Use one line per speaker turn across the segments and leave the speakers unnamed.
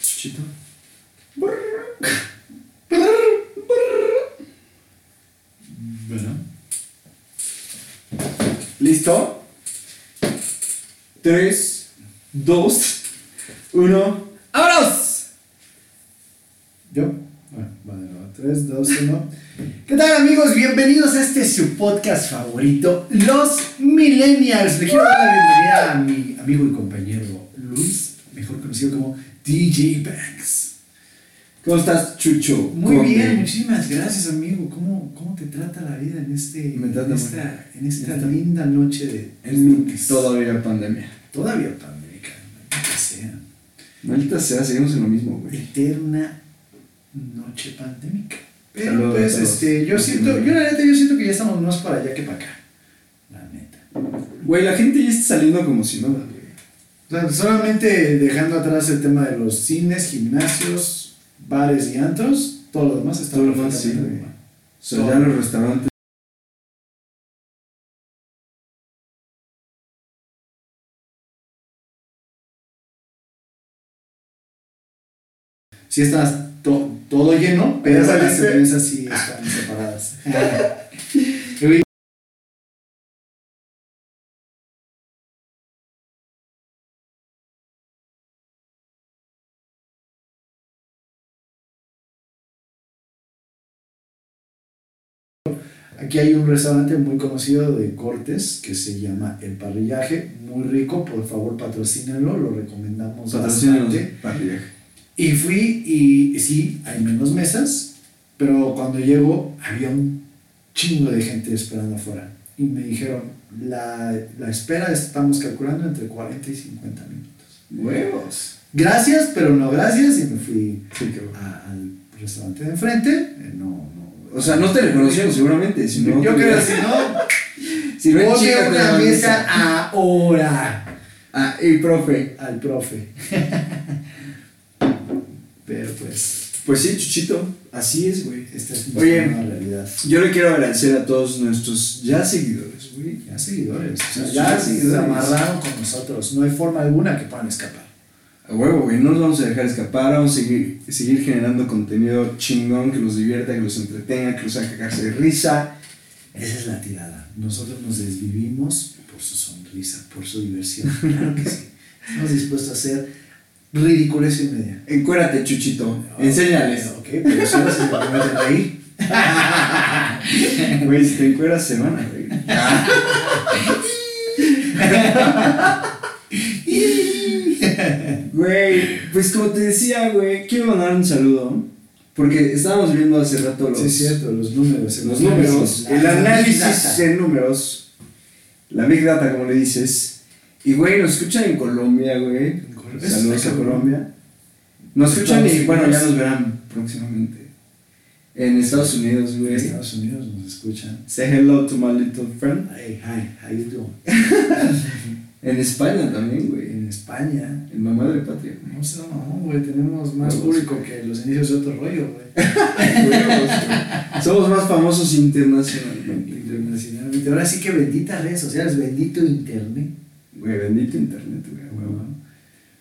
Chuchito. Bueno. ¿Listo? 3, 2, 1. ¡Vámonos!
¿Yo? Bueno, vale, no. 3, 2, 1. Este su podcast favorito, Los Millennials. Le quiero dar la bienvenida a mi amigo y compañero Luis, mejor conocido como DJ Banks.
¿Cómo estás, Chucho?
Muy bien, muchísimas gracias amigo. ¿Cómo, cómo te trata la vida en, este, en esta, en esta
Esta-
linda noche de
En
lunes?
todavía pandemia.
Todavía pandémica, maldita sea.
Maldita sea, seguimos en lo mismo, güey.
Eterna noche pandémica. Pero
Saludos todos.
este, yo siento, yo la neta, yo siento que ya estamos más para allá que para acá. La neta.
Güey, la gente ya está saliendo como si nada, güey.
O sea, solamente dejando atrás el tema de los cines, gimnasios, bares y antros, todo lo demás está
Todo lo demás, sí, güey. O sea, ya los restaurantes.
Sí está to- todo lleno, pero las mesas sí están separadas. Aquí hay un restaurante muy conocido de cortes que se llama El Parrillaje, muy rico, por favor patrocínenlo, lo recomendamos
Patrocínanos
bastante.
viaje.
Y fui y sí, hay menos mesas, pero cuando llego había un chingo de gente esperando afuera. Y me dijeron, la, la espera estamos calculando entre 40 y 50 minutos.
Huevos.
Gracias, pero no gracias, y me fui
Sí,
a- al restaurante de enfrente. eh, no, no.
O sea, no te reconocieron seguramente. Si no,
Yo creo que si no,
Si no, te
una mesa ahora
Ah, y profe.
al profe. Pero pues,
Pues sí, Chuchito. Así es, güey.
esta es
Oye.
nueva realidad.
Yo le quiero agradecer a todos nuestros ya seguidores, güey.
Ya seguidores, o sea, ya se
seguidores.
amarraron con nosotros. No hay forma alguna que puedan escapar.
A huevo, güey, no nos vamos a dejar escapar, vamos a seguir, seguir generando contenido chingón que los divierta, que los entretenga, que los haga cagarse de risa.
Esa es la tirada. Nosotros nos desvivimos por su sonrisa, por su diversión. Claro que sí. Estamos dispuestos a hacer ridiculez y media.
Encuérate, Chuchito, enséñales.
Ok, pero si me prometen reír.
Güey, si te encueras se van a reír. Güey, pues como te decía, güey, quiero mandar un saludo. Porque estábamos viendo hace rato los,
Sí, es cierto, los números.
los números,
La-
el
la big
análisis de números, la Big Data, como le dices. Y, güey, nos escuchan en Colombia, güey.
Colombia.
Saludos a. Colombia. Nos escuchan y, bueno, ya nos verán próximamente. En Estados Unidos,
En
güey.
Estados Unidos nos escuchan.
Say hello to my little friend.
Hey, hi, how you doing?
En España también, güey.
En España.
En Mamá de Patria.
No sé, no, güey, tenemos más público que los inicios de otro rollo, güey.
Somos más famosos internacionalmente.
Internacionalmente. Ahora sí que benditas redes sociales, bendito internet.
Güey, bendito internet, güey.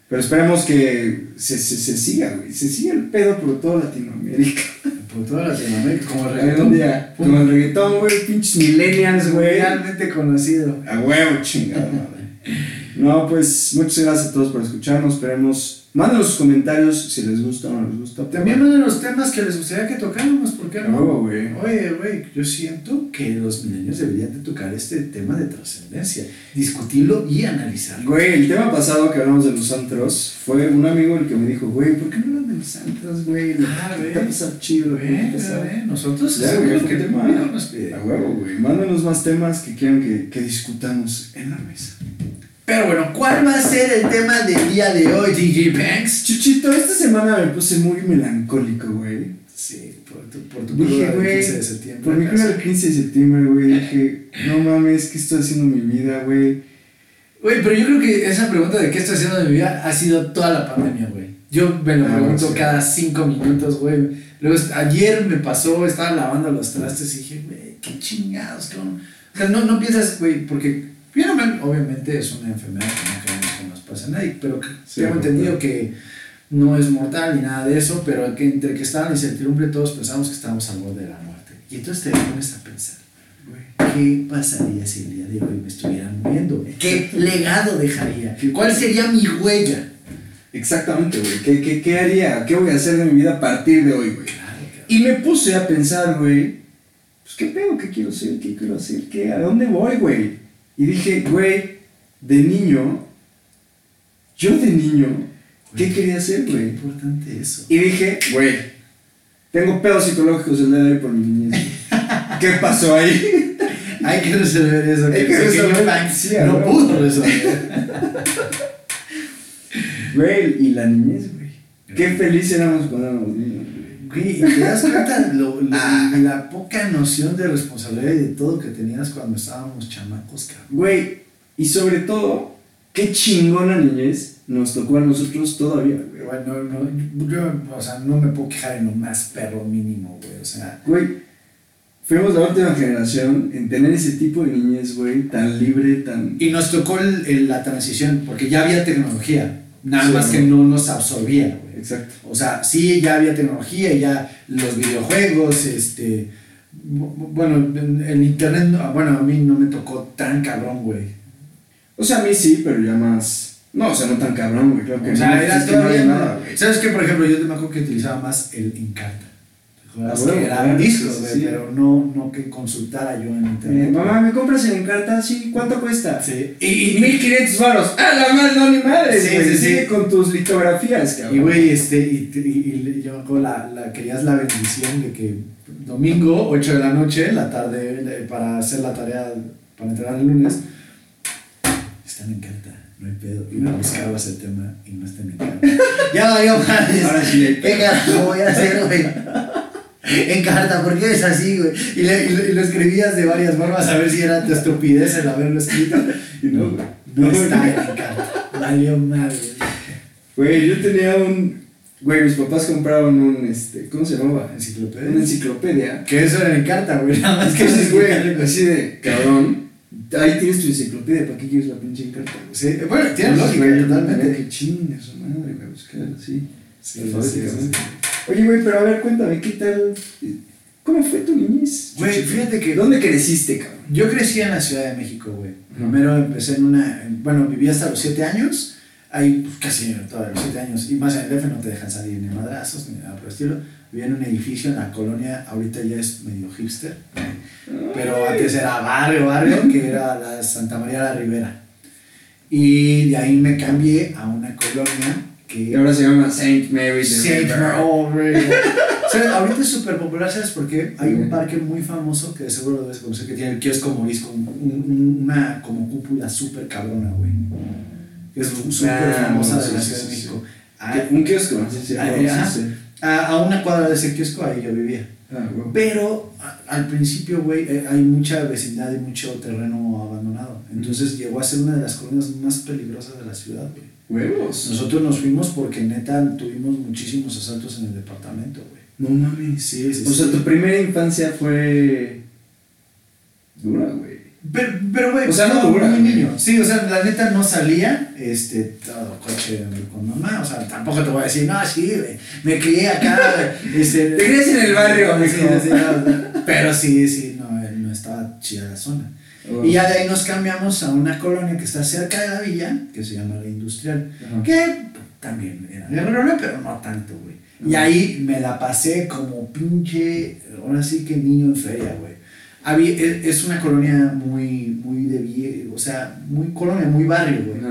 Pero esperemos que se, se, se siga, güey. Se siga el pedo por toda Latinoamérica.
Por toda Latinoamérica, como el reggaetón.
día, como el reggaetón, güey, pinches millennials, güey.
Realmente conocido.
A huevo, chingada madre. No, pues muchas gracias a todos por escucharnos. Esperemos. Mándenos sus comentarios si les gusta o no les gusta.
También manden los temas que les gustaría que tocáramos, ¿por qué
A
no?
huevo, güey.
Oye, güey, yo siento que los milenios deberían de tocar este tema de trascendencia, discutirlo y analizarlo.
Güey, el tema pasado que hablamos de los antros fue un amigo el que me dijo, güey, ¿por qué no hablan de los antros, güey?
Ah,
¿Qué
ve.
te pasa chido? lo que
Ve,
te pasa?"
ve, ve, nosotros
Ya, güey,
que
tema.
público nos pide.
A huevo, güey. Mándenos más temas que quieran que, que discutamos en la mesa.
Pero bueno, ¿cuál va a ser el tema del día de hoy, DJ Banks?
Chuchito, esta semana me puse muy melancólico, güey.
Sí, por tu, por tu
Dije,
cruda del
güey,
15 de septiembre.
Por mi cruda del 15 de septiembre, güey, dije, no mames, ¿qué estoy haciendo en mi vida, güey?
Güey, pero yo creo que esa pregunta de qué estoy haciendo de mi vida ha sido toda la pandemia, güey. Yo me lo
Ah,
pregunto
sí.
cada cinco minutos, güey. Luego, ayer me pasó, estaba lavando los trastes y dije, güey, qué chingados, cabrón. O sea, no, no piensas, güey, porque Obviamente es una enfermedad que no queremos que nos pase a nadie, pero que
Sí,
tengo entendido que no es mortal ni nada de eso, pero que entre que estaba en incertidumbre todos pensamos que estábamos al borde de la muerte. Y entonces te pones a pensar, ¿qué pasaría si el día de hoy me estuvieran muriendo? ¿Qué legado dejaría? ¿Cuál sería mi huella?
Exactamente, güey. ¿Qué, qué, ¿Qué haría? ¿Qué voy a hacer de mi vida a partir de hoy, güey?
Claro, claro.
Y me puse a pensar, güey, pues qué pedo, qué quiero ser, qué quiero hacer, qué, a dónde voy, güey. Y dije, güey, de niño, yo de niño, ¿qué quería hacer, güey?
importante eso.
Y dije, güey, tengo pedos psicológicos el día de hoy por mi niñez. ¿Qué pasó ahí?
Hay que resolver eso.
Hay que
pequeño
resolver- sí,
no pudo resolver.
Güey, y la niñez, güey. Qué feliz éramos cuando éramos niños,
y te das cuenta lo, lo-
Ah.
la poca noción de responsabilidad y de todo que tenías cuando estábamos chamacos, cabrón.
Güey, y sobre todo, qué chingona niñez nos tocó a nosotros todavía, güey.
Bueno, no, yo, o sea, no me puedo quejar en lo más perro mínimo, güey. O sea,
Güey, fuimos la última generación en tener ese tipo de niñez, güey, tan libre, tan...
y nos tocó el- el- la transición, porque ya había tecnología, nada
Sí,
más que no nos absorbía.
Exacto.
O sea, sí, ya había tecnología, ya los videojuegos, este. bu- Bueno, en- el internet, no- bueno, a mí no me tocó tan cabrón, güey.
O sea, a mí sí, pero ya más... No, o sea, no tan cabrón, güey, creo que
O sea,
no,
era
no nada, güey.
¿Sabes qué? Por ejemplo, yo me acuerdo que utilizaba más el Encarta.
Ah, bueno,
que era
claro,
un disco,
sí,
pero no, no que consultara yo en
Eh,
internet.
mamá, ¿me compras en Encarta? Sí, ¿cuánto cuesta?
Sí.
Y, y 1500 varos. ¡Ah, la madre, no, ni madre!
Sí,
güey.
sí,
con tus litografías, cabrón.
Y güey, este, y, y- y yo acuerdo la, la, querías la bendición de que domingo, 8 de la noche, la tarde, eh, para hacer la tarea, para entregar el lunes, están en carta, no hay pedo. Y me buscabas el tema y no están en carta. ya valió madres.
Ahora sí
¿Qué carajo voy a hacer, güey? En carta, ¿por qué es así, güey? Y, le- y lo- y lo escribías de varias formas a ver si era tu estupidez el haberlo escrito.
Y no, güey.
No está en carta. Valió madre.
Güey, yo tenía un. Güey, mis papás compraron un. Este, ¿Cómo se llamaba?
Enciclopedia.
Una enciclopedia.
Que eso era en carta, güey. Nada más que
Entonces, güey, así de cabrón. Ahí tienes tu enciclopedia, ¿para qué quieres la pinche encarta?
Sí, bueno, tiene lógica, totalmente.
Que chingue su madre, güey, buscar así.
Sí,
alfabéticamente. Oye, güey, pero a ver, cuéntame, ¿qué tal? ¿Cómo fue tu niñez?
Güey, fíjate que-
¿Dónde creciste, cabrón?
Yo crecí en la Ciudad de México, güey. Primero empecé en una. en- bueno, viví hasta los 7 años. Ahí, pues, casi todos los 7 años. Y más en el DF no te dejan salir ni madrazos ni nada por el estilo. Vivía en un edificio en la colonia, ahorita ya es medio hipster. Pero antes era barrio, barrio, que era la Santa María la Ribera. Y de ahí me cambié a una colonia que.
Ahora se llama Saint Mary de
Saint
River.
Mary- oh, güey. ¿Sabes? Ahorita es súper popular, ¿sabes por qué? Hay un parque muy famoso que seguro debes conocer que tiene el kiosco morisco, un- un- una como cúpula súper cabrona, güey. Que es súper
Ah,
famosa de la
sí,
Ciudad
sí,
de
sí.
México.
¿Qué? Un kiosco, sí, sí,
Ah. A, a una cuadra de ese kiosco ahí yo vivía.
Ah, güey.
Pero a- al principio, güey, eh, hay mucha vecindad y mucho terreno abandonado. Entonces llegó a ser una de las colonias más peligrosas de la ciudad, güey.
Huevos.
Nosotros nos fuimos porque neta tuvimos muchísimos asaltos en el departamento, güey.
No mames.
Sí, sí,
O sea, tu primera infancia fue. dura, güey.
Pero, pero güey,
O sea, no dura,
muy niño. Sí, o sea, la neta no salía, este, todo coche con mamá, o sea, tampoco te voy a decir, no, sí, güey, me crié acá, este...
Te criaste en el barrio,
Sí, sí, no, pero sí, sí, no, eh, no estaba chida la zona. Y ya de ahí nos cambiamos a una colonia que está cerca de la villa, que se llama La Industrial, que también era guerrero, pero no tanto, güey. Y ahí me la pasé como pinche, ahora sí que niño en feria, güey. Había- es es una colonia muy, muy de vie- o sea, muy colonia, muy barrio, güey.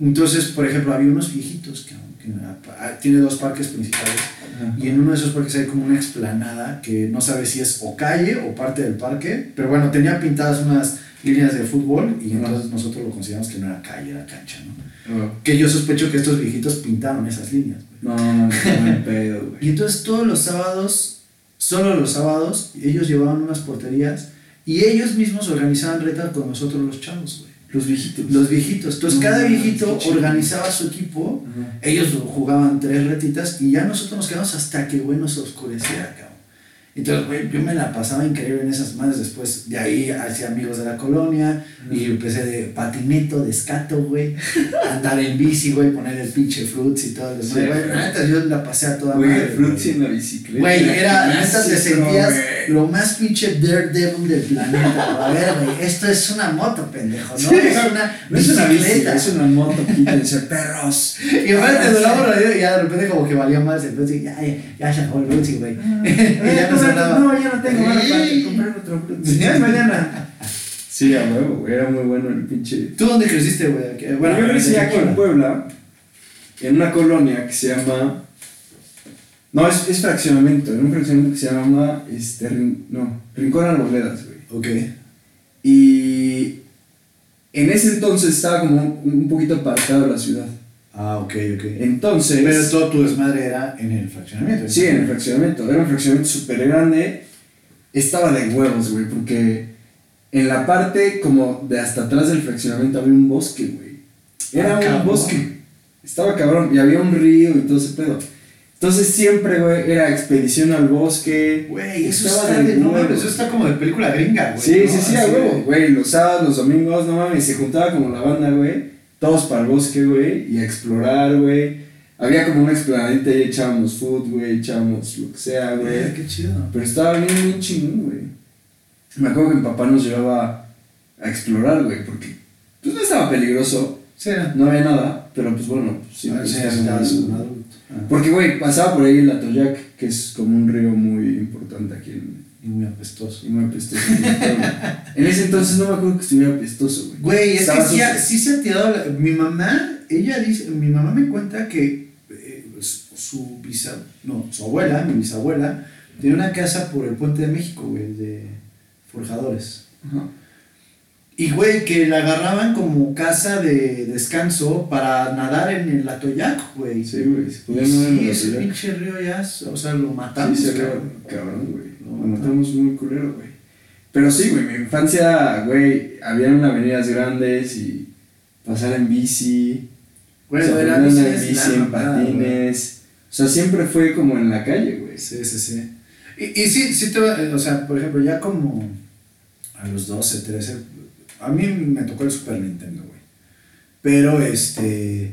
Entonces, por ejemplo, había unos viejitos que, que ah, tiene dos parques principales
Ajá.
y en uno de esos parques hay como una explanada que no sabes si es o calle o parte del parque, pero bueno, tenía pintadas unas líneas de fútbol y entonces nosotros lo consideramos que no era calle, era cancha, ¿no?
Ah.
Que yo sospecho que estos viejitos pintaron esas líneas.
No, no, no, no, pedo, güey.
Y entonces todos los sábados, solo los sábados, ellos llevaban unas porterías y ellos mismos organizaban retas con nosotros los chavos, güey.
Los viejitos.
Los viejitos. Entonces
No,
cada viejito organizaba su equipo, ellos jugaban tres retitas y ya nosotros nos quedamos hasta que, güey, nos oscureciera, cabrón. Entonces, güey, yo me la pasaba increíble en esas madres. Después de ahí hacía amigos de la colonia y empecé de patineto, de escato, güey. Andar en bici, güey, poner el pinche fruits y todo.
Sí,
güey, neta, yo la pasé a toda
Güey,
madre. Güey.
en la bicicleta.
Güey, era, neta, te sentías
güey.
lo más pinche daredevil del planeta. A ver, güey, esto es una moto, pendejo, ¿no?
Sí.
Es una
No es una bici,
bicicleta.
es una moto, quítense, perros.
Y aparte te duraba la vida y ya de repente como que valía más fruitsy. Ya, ya, ya se acabó el fruitsy, güey. Y ya se andaba.
no, ya no tengo
Sí.
varo para comprar otro Fruitsy. Ya es mañana. Sí, a huevo, güey, era muy bueno el pinche.
¿Tú dónde creciste, güey?
Bueno, yo crecí aquí en
Puebla.
En una colonia que se llama. No, es, es fraccionamiento, en un fraccionamiento que se llama. Este, Rin- no, Rincón Arboledas, güey.
Ok.
Y. En ese entonces estaba como un poquito apartado de la ciudad.
Ah, ok, ok.
Entonces.
Pero todo tu desmadre era en el fraccionamiento.
Sí, en el fraccionamiento. Era un fraccionamiento súper grande. Estaba de huevos, güey, porque en la parte como de hasta atrás del fraccionamiento había un bosque, güey. Era
Ah,
un
cabrón.
bosque. Estaba cabrón. Y había un río y todo ese pedo. Entonces siempre, güey, era expedición al bosque.
Güey, eso
Estaba
está
de
no mames, eso está como de película gringa, güey.
Sí,
¿no?
sí, sí, a huevo, güey. Los sábados, los domingos, no mames, se juntaba como la banda, güey. Todos para el bosque, güey, y a explorar, güey. Había como una explanadita y echábamos food, güey, echábamos lo que sea,
Güey, qué chido.
Pero estaba bien, bien chingón, güey. Me acuerdo que mi papá nos llevaba a explorar, güey, porque pues no estaba peligroso,
Sí,
no había nada, pero pues bueno, pues, sí,
Ah,
pues,
sí, un. Ah,
Porque, güey, pasaba por ahí el Atoyac, que es como un río muy importante aquí en,
Y muy apestoso.
y muy apestoso. en ese entonces no me acuerdo que estuviera apestoso, güey.
Güey, es que sí, ha- sí se ha tirado. la- Mi mamá, ella dice, mi mamá me cuenta que eh, su, su bisa, no, su abuela, mi bisabuela, tenía una casa por el puente de México, güey, de forjadores.
Ajá.
Y, güey, que la agarraban como casa de descanso para nadar en el Atoyac, güey.
Sí, güey,
sí, ese pinche río ya, o sea, lo matamos.
Sí, se
cabrón,
güey. Matamos muy culero, güey. Pero sí, güey, mi infancia, güey, habían avenidas grandes y pasar en bici.
Güey,
o sea,
bici
en bici, en patines. O sea, siempre fue como en la calle, güey.
Sí, sí, sí. Y, y sí, sí te va- o sea, por ejemplo, ya como a los 12, 13, a mí me tocó el Super Nintendo, güey. Pero, este,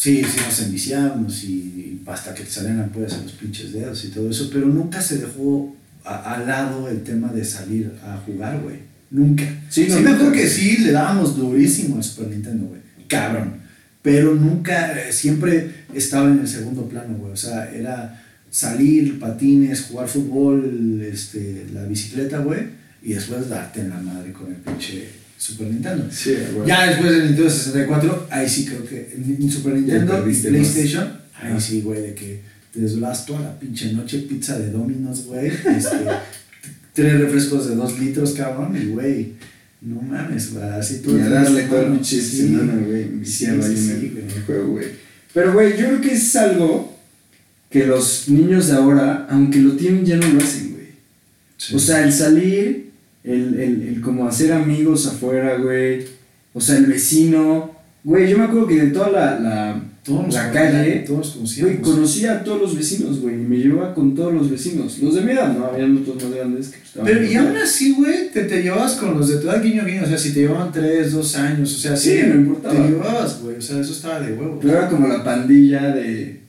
sí, sí nos enviciamos y, hasta que te salían ampollas en los pinches dedos y todo eso, pero nunca se dejó a- al lado el tema de salir a jugar, güey. Nunca.
Sí,
Sí,
no,
me acuerdo que sí le dábamos durísimo a Super Nintendo, güey. Cabrón. Pero nunca, eh, siempre estaba en el segundo plano, güey. O sea, era salir, patines, jugar fútbol, este, la bicicleta, güey. Y después darte en la madre con el pinche Super Nintendo.
Sí, güey.
Ya después del Nintendo 64, ahí sí creo que en Super Nintendo y
perdiste más.
PlayStation, ahí
Ah.
sí, güey, de que te desvelas toda la pinche noche, pizza de Domino's, güey, este, tres refrescos de dos litros, cabrón, y güey, no mames, güey, así tú.
Y a darle todo el pinche semana, güey, ahí en, el, juego, güey. Pero, güey, yo creo que es algo que los niños de ahora, aunque lo tienen, ya no lo hacen, güey.
Sí.
O sea, el salir, el, el, el como hacer amigos afuera, güey. O sea, el vecino. Güey, yo me acuerdo que de toda la, la,
todos
la calle,
todos
güey, conocía a todos los vecinos, güey. Y me llevaba con todos los vecinos. Los de mi edad, ¿no? Habían otros más grandes que estaban.
Pero y aún así, güey, te, te llevabas con los de tu edad guiño guiño, o sea, si te llevaban 3, 2 años, o sea,
Sí, no importaba.
Te llevabas, güey, o sea, eso estaba de huevo.
Pero era como la pandilla de.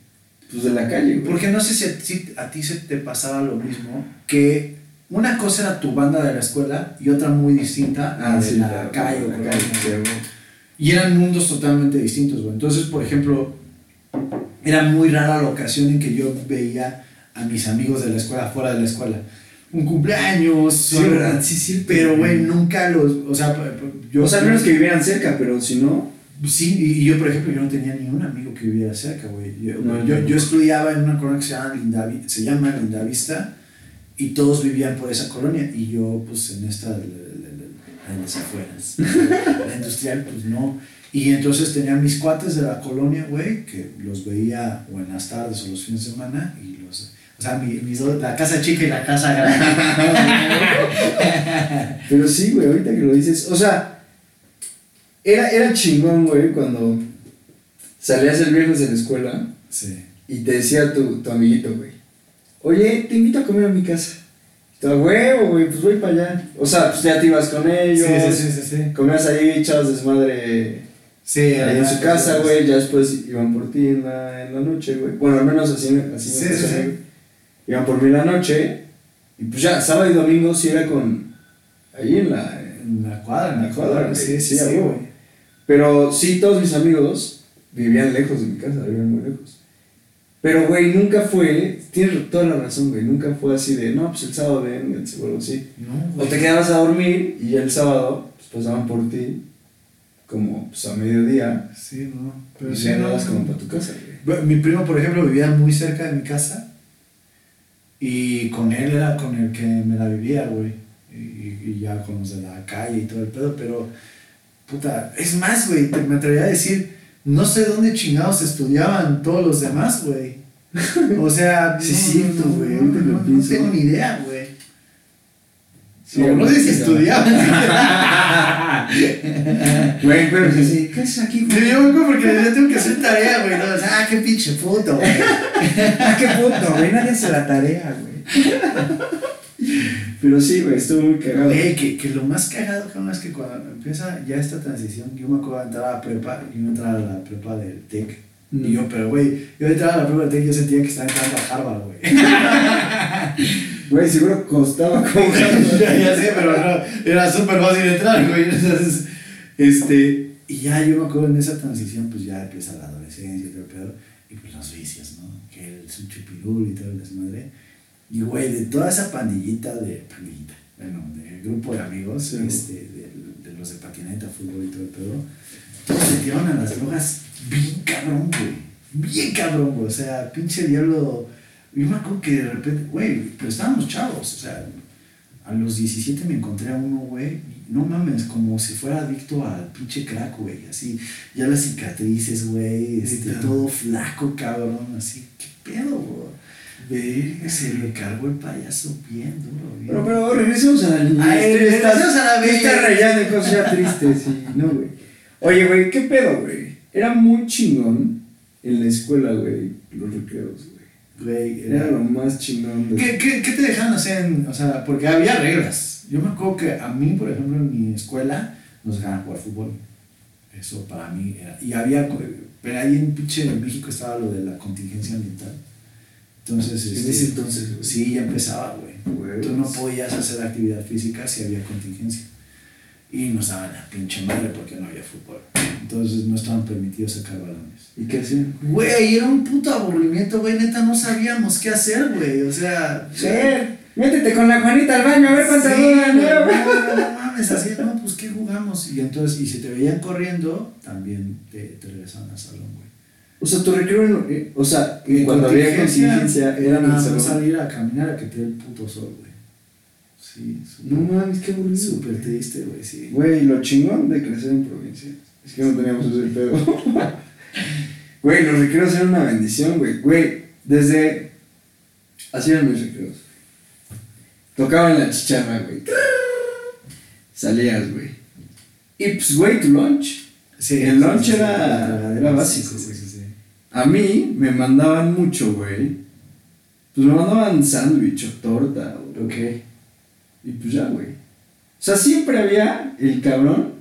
Pues de la calle, güey.
Porque no sé si a, si a ti se te pasaba lo mismo, que una cosa era tu banda de la escuela y otra muy distinta a
Ah,
de
sí,
la, calle.
la calle,
la-
sí, güey.
Y eran mundos totalmente distintos, güey. Entonces, por ejemplo, era muy rara la ocasión en que yo veía a mis amigos de la escuela fuera de la escuela. Un cumpleaños,
Sí, ¿verdad? Sí, sí.
pero güey, nunca los, o sea, yo...
O sea, menos que vivieran cerca, pero si no.
Sí, y yo, por ejemplo, yo no tenía ni un amigo que viviera cerca, güey. Yo,
No,
yo,
no.
yo estudiaba en una colonia que se llama, Lindavi- se llama Lindavista y todos vivían por esa colonia y yo, pues, en esta, de- de- de- en las afueras, la industrial, pues, no. Y entonces tenía mis cuates de la colonia, güey, que los veía o en las tardes o los fines de semana y los... O sea, mi, mis dos- la casa chica y la casa grande.
Pero sí, güey, ahorita que lo dices. O sea, era, era chingón, güey, cuando salías el viernes de la escuela
sí.
y te decía tu, tu amiguito, güey. Oye, te invito a comer a mi casa. "A huevo, güey, pues voy para allá. O sea, pues ya te ibas con ellos.
Sí, sí, sí, sí, sí.
Comías ahí, echabas desmadre
Sí,
ahí en su casa, güey. Ya después iban por ti en la, en la noche, güey. Bueno, al menos así, así
Sí,
me
sí,
pasó,
sí.
Iban por mí en la noche. Y pues ya, sábado y domingo sí era con. Ahí en la.
En la cuadra, en la
cuadra,
cuadra, sí, sí,
Sí,
güey.
Pero sí, todos mis amigos vivían lejos de mi casa, vivían muy lejos. Pero, güey, nunca fue, tienes toda la razón, güey, nunca fue así de, no, pues el sábado ven, o algo así.
No,
O te quedabas a dormir y ya el sábado, pues pasaban por ti, como pues a mediodía,
Sí, no. Pero
y
sí,
ya
no.
como para tu casa, güey.
Mi primo, por ejemplo, vivía muy cerca de mi casa y con él era con el que me la vivía, güey. Y, y ya con los de la calle y todo el pedo, pero, puta, es más, güey, te- me atrevería a decir, no sé dónde chingados estudiaban todos los demás, güey. O sea,
Sí,
no,
güey,
no, tengo ni idea, güey.
Sí,
O no sé si estudiaban.
Güey, pero sí, sí, ¿qué haces aquí,
Yo
güey?
digo porque yo tengo que hacer tarea, güey. ¿no? O sea, ah, qué pinche puto, güey.
Ah, qué puto, güey, nadie hace la tarea, güey. Pero sí, güey, estuvo muy cagado.
Que, que lo más cagado, cabrón, es que cuando empieza ya esta transición, yo me acuerdo de entrar a la prepa, yo entrar a la prepa del TEC.
Mm.
Y yo, pero güey, yo entraba a la prepa del TEC yo sentía que estaba entrando a Harvard, güey.
Güey, seguro costaba como
ya, ya sé, pero no, era súper fácil entrar, güey. Entonces, este, y ya yo me acuerdo en esa transición, pues ya empieza la adolescencia y todo el pedo, y pues los vicios, ¿no? Que es un chupirul y todo el desmadre. Y güey, de toda esa pandillita de, pandillita, bueno, de grupo de amigos,
Sí.
este, de, de los de patineta, fútbol y todo el pedo, todos se tiraron a las drogas bien cabrón, güey. Bien cabrón, güey. O sea, pinche diablo. Yo me acuerdo que de repente, güey, pero estábamos chavos, o sea, a los 17 me encontré a uno, güey, no mames, como si fuera adicto al pinche crack, güey, así, ya las cicatrices, güey, este, todo flaco, cabrón, así, qué pedo, güey. Verga, se le cargó el payaso bien duro, bien.
Pero, pero regresemos a la Tú
regresemos a la bella.
rayando en cosas ya tristes y no, güey. Oye, güey, ¿qué pedo, güey? Era muy chingón en la escuela, güey, los recreos, güey.
Güey,
Era
era
lo más chingón de...
¿Qué, qué, qué te dejaban hacer? En, o sea, porque había reglas. Yo me acuerdo que a mí, por ejemplo, en mi escuela nos dejaban jugar fútbol. Eso para mí era. Y había. Pero ahí en pinche en México estaba lo de la contingencia ambiental. Entonces.
En
este,
ese entonces.
Sí, ya empezaba, güey. Tú no podías hacer actividad física si había contingencia. Y nos daban la pinche madre porque no había fútbol. Entonces no estaban permitidos sacar balones.
¿Y qué hacían?
Güey, era un puto aburrimiento, güey. Neta, no sabíamos qué hacer, güey. O sea.
Ser, métete con la Juanita al baño a ver cuánta
Sí, güey,
¿no?
no, no mames, así, no, pues ¿qué jugamos? Y entonces, y si te veían corriendo, también te, te regresaban al salón, güey.
O sea, tu recreo, eh, o sea,
En
cuando había contingencia,
era nada más salir a caminar a que te dé el puto sol, güey. Sí,
No
súper,
mames, qué aburrido.
súper triste, güey, sí.
Güey, lo chingón de crecer en provincia. Es que no teníamos ese pedo. Güey, los recreos eran una bendición, güey. Güey, desde. Así eran mis recreos. Tocaban la chicharra, güey. Salías, güey. Y pues, güey, tu lunch.
Sí,
El lunch era- era básico, güey. A mí me mandaban mucho, güey. Pues me mandaban sándwich o torta. O,
Ok.
Y pues ya, güey. O sea, siempre había el cabrón.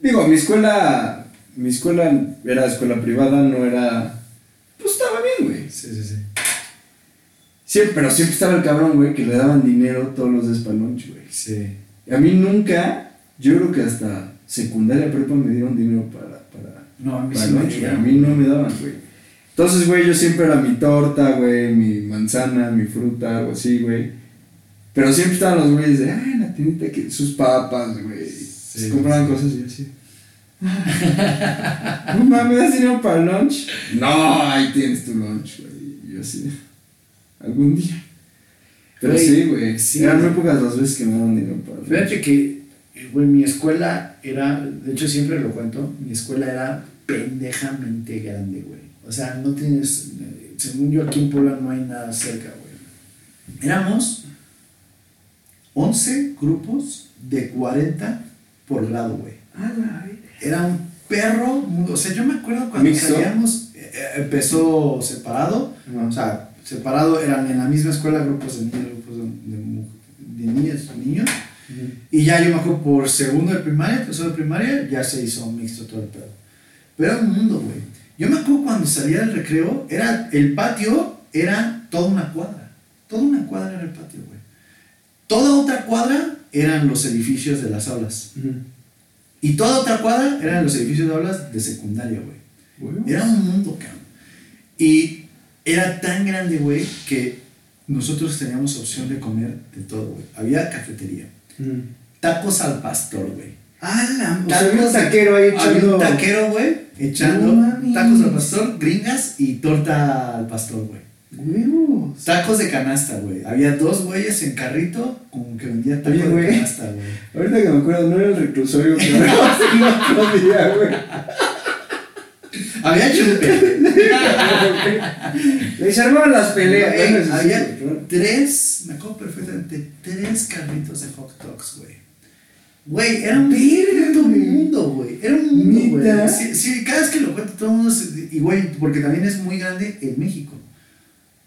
Digo, mi escuela. Mi escuela era escuela privada, no era. Pues estaba bien, güey.
Sí, sí, sí.
Siempre, pero siempre estaba el cabrón, güey, que le daban dinero todos los días para lunch, güey.
Sí.
Y a mí nunca, yo creo que hasta secundaria prepa me dieron dinero para,
No, a mí
para
sí
el
me
lunch, güey. A mí no me daban, güey. Entonces, güey, yo siempre era mi torta, güey, mi manzana, mi fruta, algo así, güey. Pero siempre estaban los güeyes de, ay, la tiendita que sus papas, güey. Se compraban
sí.
cosas y yo así. no mames, ¿me das dinero para el lunch? No, ahí tienes tu lunch, güey. Y yo así, algún día. Pero
Güey,
sí, güey.
sí.
Eran muy pocas las veces que me daban dinero para el lunch.
Fíjate que, güey, mi escuela era, de hecho siempre lo cuento, mi escuela era pendejamente grande, güey. O sea, no tienes, eh, según yo aquí en Puebla no hay nada cerca, güey. Éramos 11 grupos de 40 por lado, güey.
Ah.
Era un perro, o sea, yo me acuerdo cuando
¿Mixto?
salíamos, eh, eh, empezó separado, o sea, separado, eran en la misma escuela, grupos de niños, grupos de, de, mu- de niñas, niños. Y ya yo me acuerdo por segundo de primaria, tercero de primaria, ya se hizo mixto todo el pedo. Pero era un mundo, güey. Yo me acuerdo cuando salía del recreo, era, el patio era toda una cuadra. Toda una cuadra era el patio, güey. Toda otra cuadra eran los edificios de las aulas. Y toda otra cuadra eran los edificios de aulas de secundaria, güey. Era un mundo, cabrón. Y era tan grande, güey, que nosotros teníamos opción de comer de todo, güey. Había cafetería. Tacos al pastor, güey.
Sea, había un taquero ahí echando.
un taquero, güey, echando
No
tacos al pastor, gringas y torta al pastor, güey.
¡Huevos!
Tacos de canasta, güey. Había dos güeyes en carrito como que vendían tacos
Oye,
de canasta, güey.
Ahorita que me acuerdo, no era el reclusorio hablábamos el otro día, güey.
Había chupe.
Les armaban las peleas.
Había tres, me acuerdo perfectamente, tres carritos de hot dogs, güey. Güey, era un
güey.
mundo, güey. Era un mundo, güey. Sí, sí, cada vez que lo cuento todo el mundo se- y güey, porque también es muy grande en México.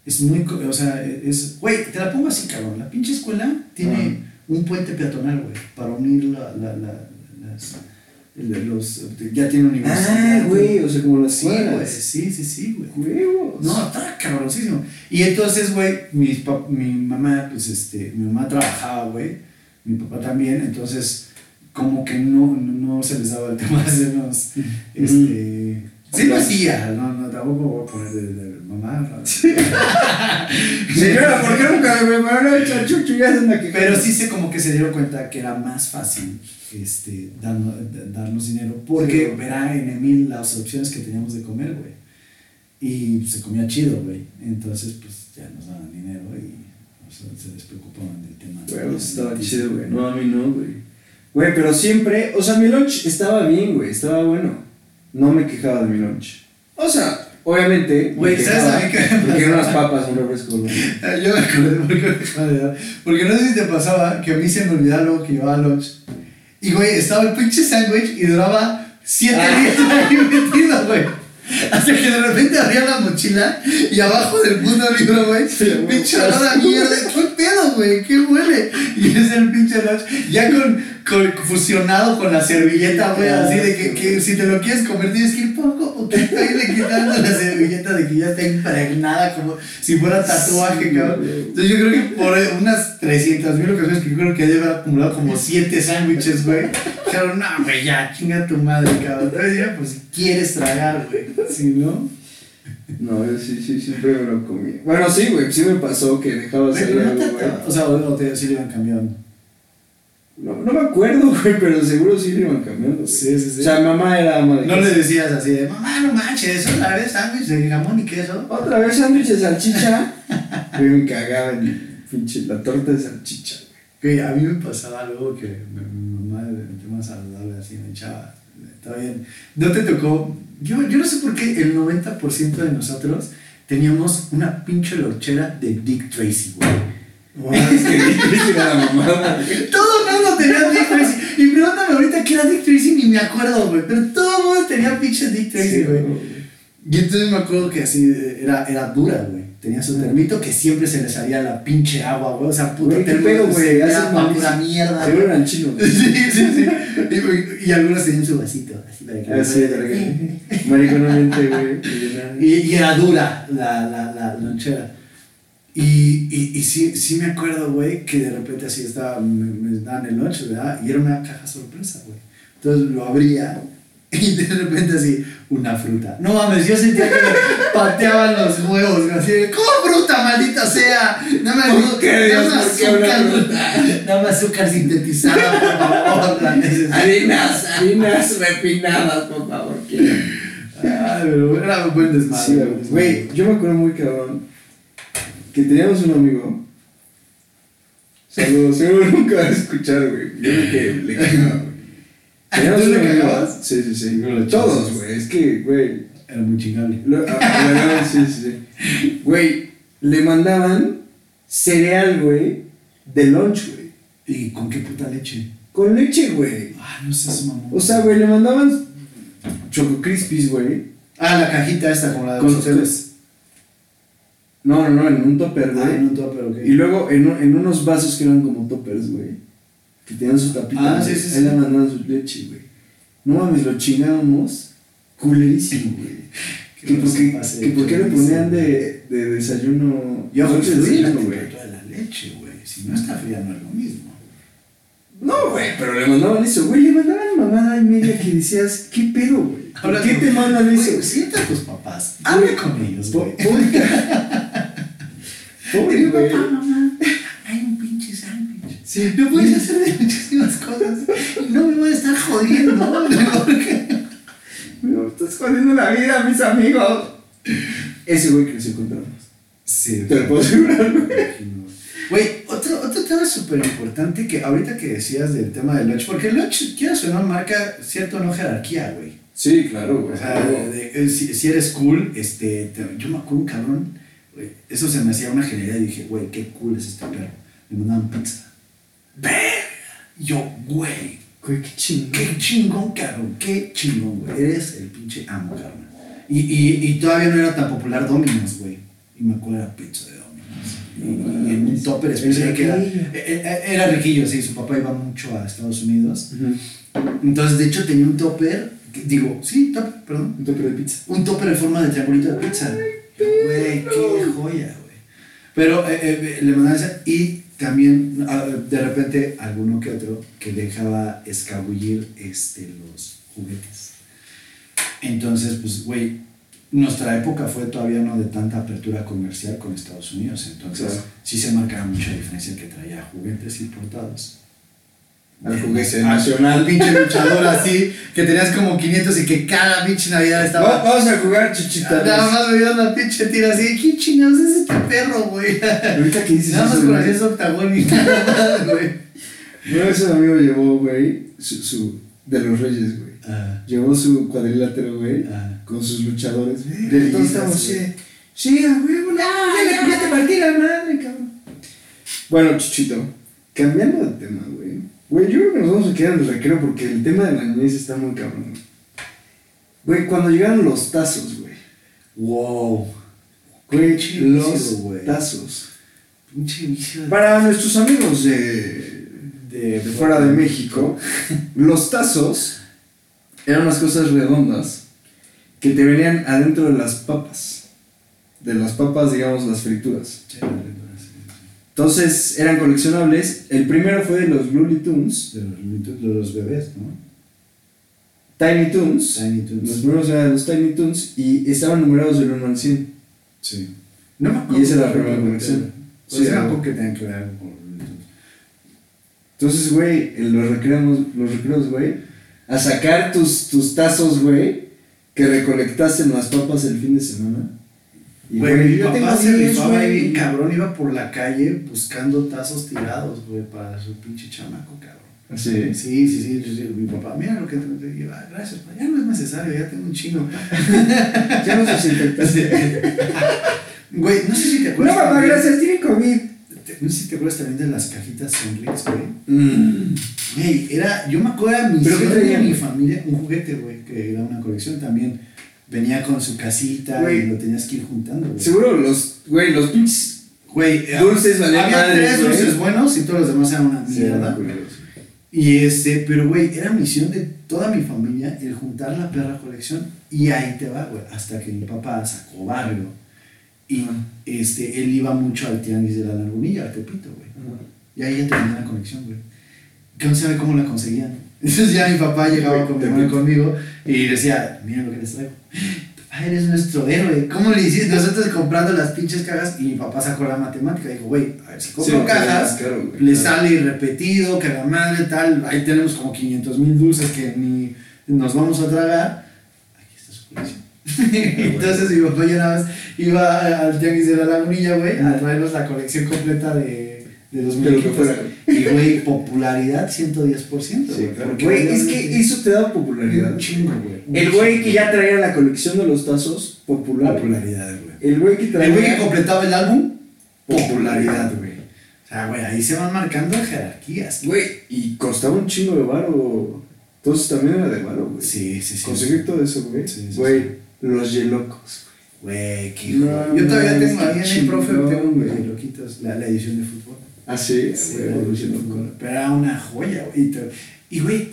Es muy, o sea, es, güey, te la pongo así, cabrón. La pinche escuela tiene un puente peatonal, güey, para unir la, la, la, las, los, ya tiene universidad.
Ah, güey, o sea, como las
Güey, güey, sí, sí, sí, güey.
Huevos.
No, está cabroncísimo. Y entonces, güey, pap- mi mamá, pues, este, mi mamá trabajaba, güey, mi papá también, entonces, como que no, no, se les daba el tema de hacernos, este, sí lo hacía, no, no, tampoco voy a poner de, de mamá, ¿no?
Señora, ¿por qué nunca me prepararon el chachucho? Ya se quejando.
Pero sí se como que se dieron cuenta que era más fácil este, darnos, darnos dinero porque
Sí.
verá en Emil las opciones que teníamos de comer, güey. Y se comía chido, güey. Entonces, pues ya nos daban dinero y o sea, se despreocupaban del tema.
Güey, pues, estaba chido, güey. No, a mí no, güey. Güey, pero siempre, o sea, mi lunch estaba bien, güey, estaba bueno. No me quejaba de mi lunch. O sea, obviamente. me
Güey, ¿sabes a mí qué me
Porque eran unas
pasaba?
papas, un refresco, güey.
Yo me acordé por qué me de. Porque no sé si te pasaba que a mí se me olvidaba que llevaba lunch. Y, güey, estaba el pinche sándwich y duraba 7
Ah.
días ahí metido, güey. Hasta que de repente abría la mochila y abajo del puto libro, güey, pinche olor a mierda. ¿Qué güey? ¿Qué huele? Y es el pinche lunch. Ya con, con fusionado con la servilleta, güey, así de que, que si te lo quieres comer tienes que ir poco poquito irle quitando la servilleta de que ya está impregnada como si fuera tatuaje,
Sí,
cabrón. Entonces yo creo que por unas 300 mil ocasiones que yo creo que debe haber acumulado como 7 sándwiches, güey. Dijeron, no, güey, ya, chinga tu madre, cabrón. Entonces ya, pues si quieres tragar, güey. Si no.
No, yo sí, sí, siempre me lo comí. Bueno, sí, güey, sí me pasó que dejaba salir
no
algo, güey.
o sea, o, o te, sí le iban cambiando.
No, no me acuerdo, güey, pero seguro sí le iban cambiando. güey.
Sí, sí, sí.
O sea, mamá era ama de
No
casa.
le decías así de, mamá, no manches, otra vez sándwich de jamón y queso.
Otra vez sándwich de salchicha. Güey, me cagaba en pinche la torta de salchicha.
Que a mí me pasaba algo que mi, mi mamá, el tema saludable, así me echaba. Está bien. No te tocó. Yo, yo no sé por qué el 90% de nosotros teníamos una pinche lonchera de Dick Tracy, güey.
Guau, es que difícil era la mamada. güey.
Todo el mundo tenía Dick Tracy. Y pregúntame ahorita qué era Dick Tracy, ni me acuerdo, güey. Pero todo el mundo tenía pinche Dick Tracy,
Sí,
güey.
güey.
Y entonces me acuerdo que así era, era dura, güey. Tenía su termito que siempre se le salía la pinche agua, güey. O sea, puto
Güey,
se
güey, malísimo.
pura mierda,
Seguro eran chinos.
Sí, sí, sí. Y, y algunos tenían su vasito, así para que
Así, mariconamente, güey.
y, y era dura la, la, la lonchera. Y, y, y sí, sí me acuerdo, güey, que de repente así estaba, me, me daban el lunch, ¿verdad? Y era una caja sorpresa, güey. Entonces lo abría y de repente así, una fruta. No mames, yo sentía que me pateaban los huevos, güey, así de, ¿cómo fruta, maldita sea? Dame,
¿Por qué,
dame
¿Por qué una
azúcar, dame azúcar sintetizada, por favor, la.
Harinas, harinas refinadas, por favor. quiero.
Ay, pero era un buen desmadre.
Güey. yo me acuerdo muy cabrón que teníamos un amigo. Saludos, seguro nunca vas a escuchar, güey. Yo creo que le. Teníamos
¿Tú le cagabas?
Sí, sí, sí.
No
Todos, güey. Es que, güey.
Era muy chingable.
lo- a- a sí, sí, sí. Güey, le mandaban cereal, güey, de lunch, güey.
¿Y con qué puta leche?
Con leche, güey.
Ah, no sé mamá.
O sea, güey, le mandaban Choco Crispies, güey.
Ah, la cajita esta, como la de
Con-
los hoteles.
No, no, no, en un topper,
Ah,
güey.
en un topper, ok.
Y luego en, en unos vasos que eran como toppers, güey. Que tenían su tapita.
Ah, sí, sí,
Ahí le mandaban su leche, güey. No mames, lo chingábamos culerísimo, güey.
Que
Que
no
porque,
se pase
que porque le ponían de, de desayuno.
Yo la
desayuno, güey.
la leche, güey. Si no está fría, no es lo mismo.
No, güey, pero le mandaban eso, güey. Le mandaban mamada y media que decías, ¿qué pedo, güey? ¿Por qué te mandan eso?
Sienta a tus papás. Habla con ellos, güey.
Pobre, güey.
papá, mamá, hay un pinche sándwich.
Sí,
Me puedes hacer de muchísimas cosas. No me voy a estar jodiendo, ¿no? Porque-
Me estás jodiendo la vida, mis amigos. Ese güey creció con traumas.
Sí,
Te lo puedo asegurar, güey.
Güey, otro, otro tema súper importante que ahorita que decías del tema del lunch, porque el lunch, quieras o no, marca cierto no jerarquía, güey.
Sí, claro, güey.
O sea, de- de- si, si eres cool, este, te- yo me acuerdo un cabrón, güey, eso se me hacía una genialidad y dije, güey, qué cool es este perro. Me mandaban pizza. Y Yo,
güey, qué chingón.
qué chingón, cabrón, qué chingón, güey. Eres el pinche amo, cabrón. Y, y, y todavía no era tan popular Domino's, güey. Y me acuerdo era pizza de Domino's. Y, y en un topper especial que era,
riquillo.
e- e- era riquillo, sí, su papá iba mucho a Estados Unidos. Entonces, de hecho, tenía un topper, que- digo, sí, topper, perdón.
Un tope de pizza.
Un topper en forma de triangulito de pizza. Güey, qué joya, güey. Pero eh, eh, le mandaban esa y también ah, de repente alguno que otro que dejaba escabullir este, los juguetes. Entonces, pues, güey, nuestra época fue todavía no de tanta apertura comercial con Estados Unidos. Entonces,
Claro.
sí se marcaba mucha diferencia que traía juguetes importados.
Al juguete
Al
nacional.
pinche luchador así, que tenías como 500 y que cada pinche Navidad estaba.
Vamos a jugar chichitas.
Nada más veías la pinche tira así, ¿qué chingados es este perro, güey?
Ahorita que dices
Nada más
eso,
conocías
güey.
ese octagón y nada más, güey.
Uno de esos amigos llevó, güey, su, su, de los Reyes, güey.
Ah,
Llevó su cuadrilátero, güey,
ah.
con sus luchadores.
De
estamos. Sí, a huevo, no, ya, le- partí la madre, cabrón. Bueno, Chuchito, cambiando de tema, güey. Güey, yo creo que nos vamos a quedar en el recreo porque el tema de la niñez está muy cabrón. güey. Cuando llegaron los tazos, güey.
Wow.
Güey, los
güey.
tazos.
Pinche vicio
Para nuestros amigos de,
de,
de fuera de México, los tazos eran unas cosas redondas que te venían adentro de las papas. De las papas, digamos, las frituras.
Sí,
Entonces eran coleccionables. El primero fue de los Looney Tunes,
De los, de los bebés, ¿no?
Tiny Toons.
Tiny
Los
Toons.
primeros eran los Tiny Toons y estaban numerados del 1 al 100.
Sí. No me acuerdo.
Y esa es la primera colección.
pero-
Sí,
Pues era algo que tenía que ver con los Looney
Entonces, güey, en los recreos, los recreos, güey, a sacar tus, tus tazos, güey, que recolectaste en las papas el fin de semana.
Güey, mi
yo
papá se
10,
rifaba ahí bien cabrón, iba por la calle buscando tazos tirados, güey, para su pinche chamaco, cabrón.
Sí.
Sí, sí, sí, sí, sí, mi papá, mira lo que te digo, ah, gracias, ya no es necesario, ya tengo un chino.
Ya no se desinfectaste.
Güey, no sé si te
no,
acuerdas.
papá,
también-
gracias, tiene COVID.
No sé si te acuerdas también de las cajitas Sonrix, güey.
Mm.
Güey, era, yo me acuerdo de mi,
¿Pero qué
de mi familia, un juguete, güey, que era una colección también. Venía con su casita
Güey.
y lo tenías que ir juntando, güey.
Seguro los, güey, los pinches.
Güey,
Dulces valían
había
madres,
tres
güey.
dulces buenos y todos los demás eran una mierda. Y este, pero güey, era misión de toda mi familia el juntar la perra colección. Y ahí te va, güey, hasta que mi papá sacó barrio. Y este, él iba mucho al tianguis de la Lagunilla, al Tepito, güey. Y ahí ya tenía la colección, güey. Que no sabe cómo la conseguían. Entonces ya mi papá llegaba con conmigo y decía, mira lo que les traigo. Papá, eres nuestro héroe. ¿Cómo le hiciste? Nosotros comprando las pinches cajas y mi papá sacó la matemática. Dijo, güey, a ver, si compro cajas,
claro,
le sale irrepetido, que la madre tal, ahí tenemos como 500 mil dulces que ni nos vamos a tragar. Aquí está su colección. Entonces mi papá ya nada más iba al tianguis de la lagunilla, güey, a traernos la colección completa de, de los
De lo que
muñequitos.
fuera.
Y güey, popularidad 110%.
Sí, claro.
porque
Güey, es que eso te da popularidad.
Un chingo, güey. un
El güey que ya traía la colección de los tazos, popular.
Popularidad, güey.
El güey que traía.
El güey que completaba el álbum, popularidad, güey. O sea, güey, ahí se van marcando jerarquías.
Güey, y costaba un chingo de varo. Entonces también era de varo, güey.
Sí, sí, sí.
Conseguir todo eso, güey.
Sí, sí,
Güey, los yelocos.
Güey, qué
No.
Yo todavía tengo ahí en el profe, tengo
güey.
güey, loquitos, la, la edición de fútbol.
Ah, sí,
Sí. Pero era una joya, güey. Y güey,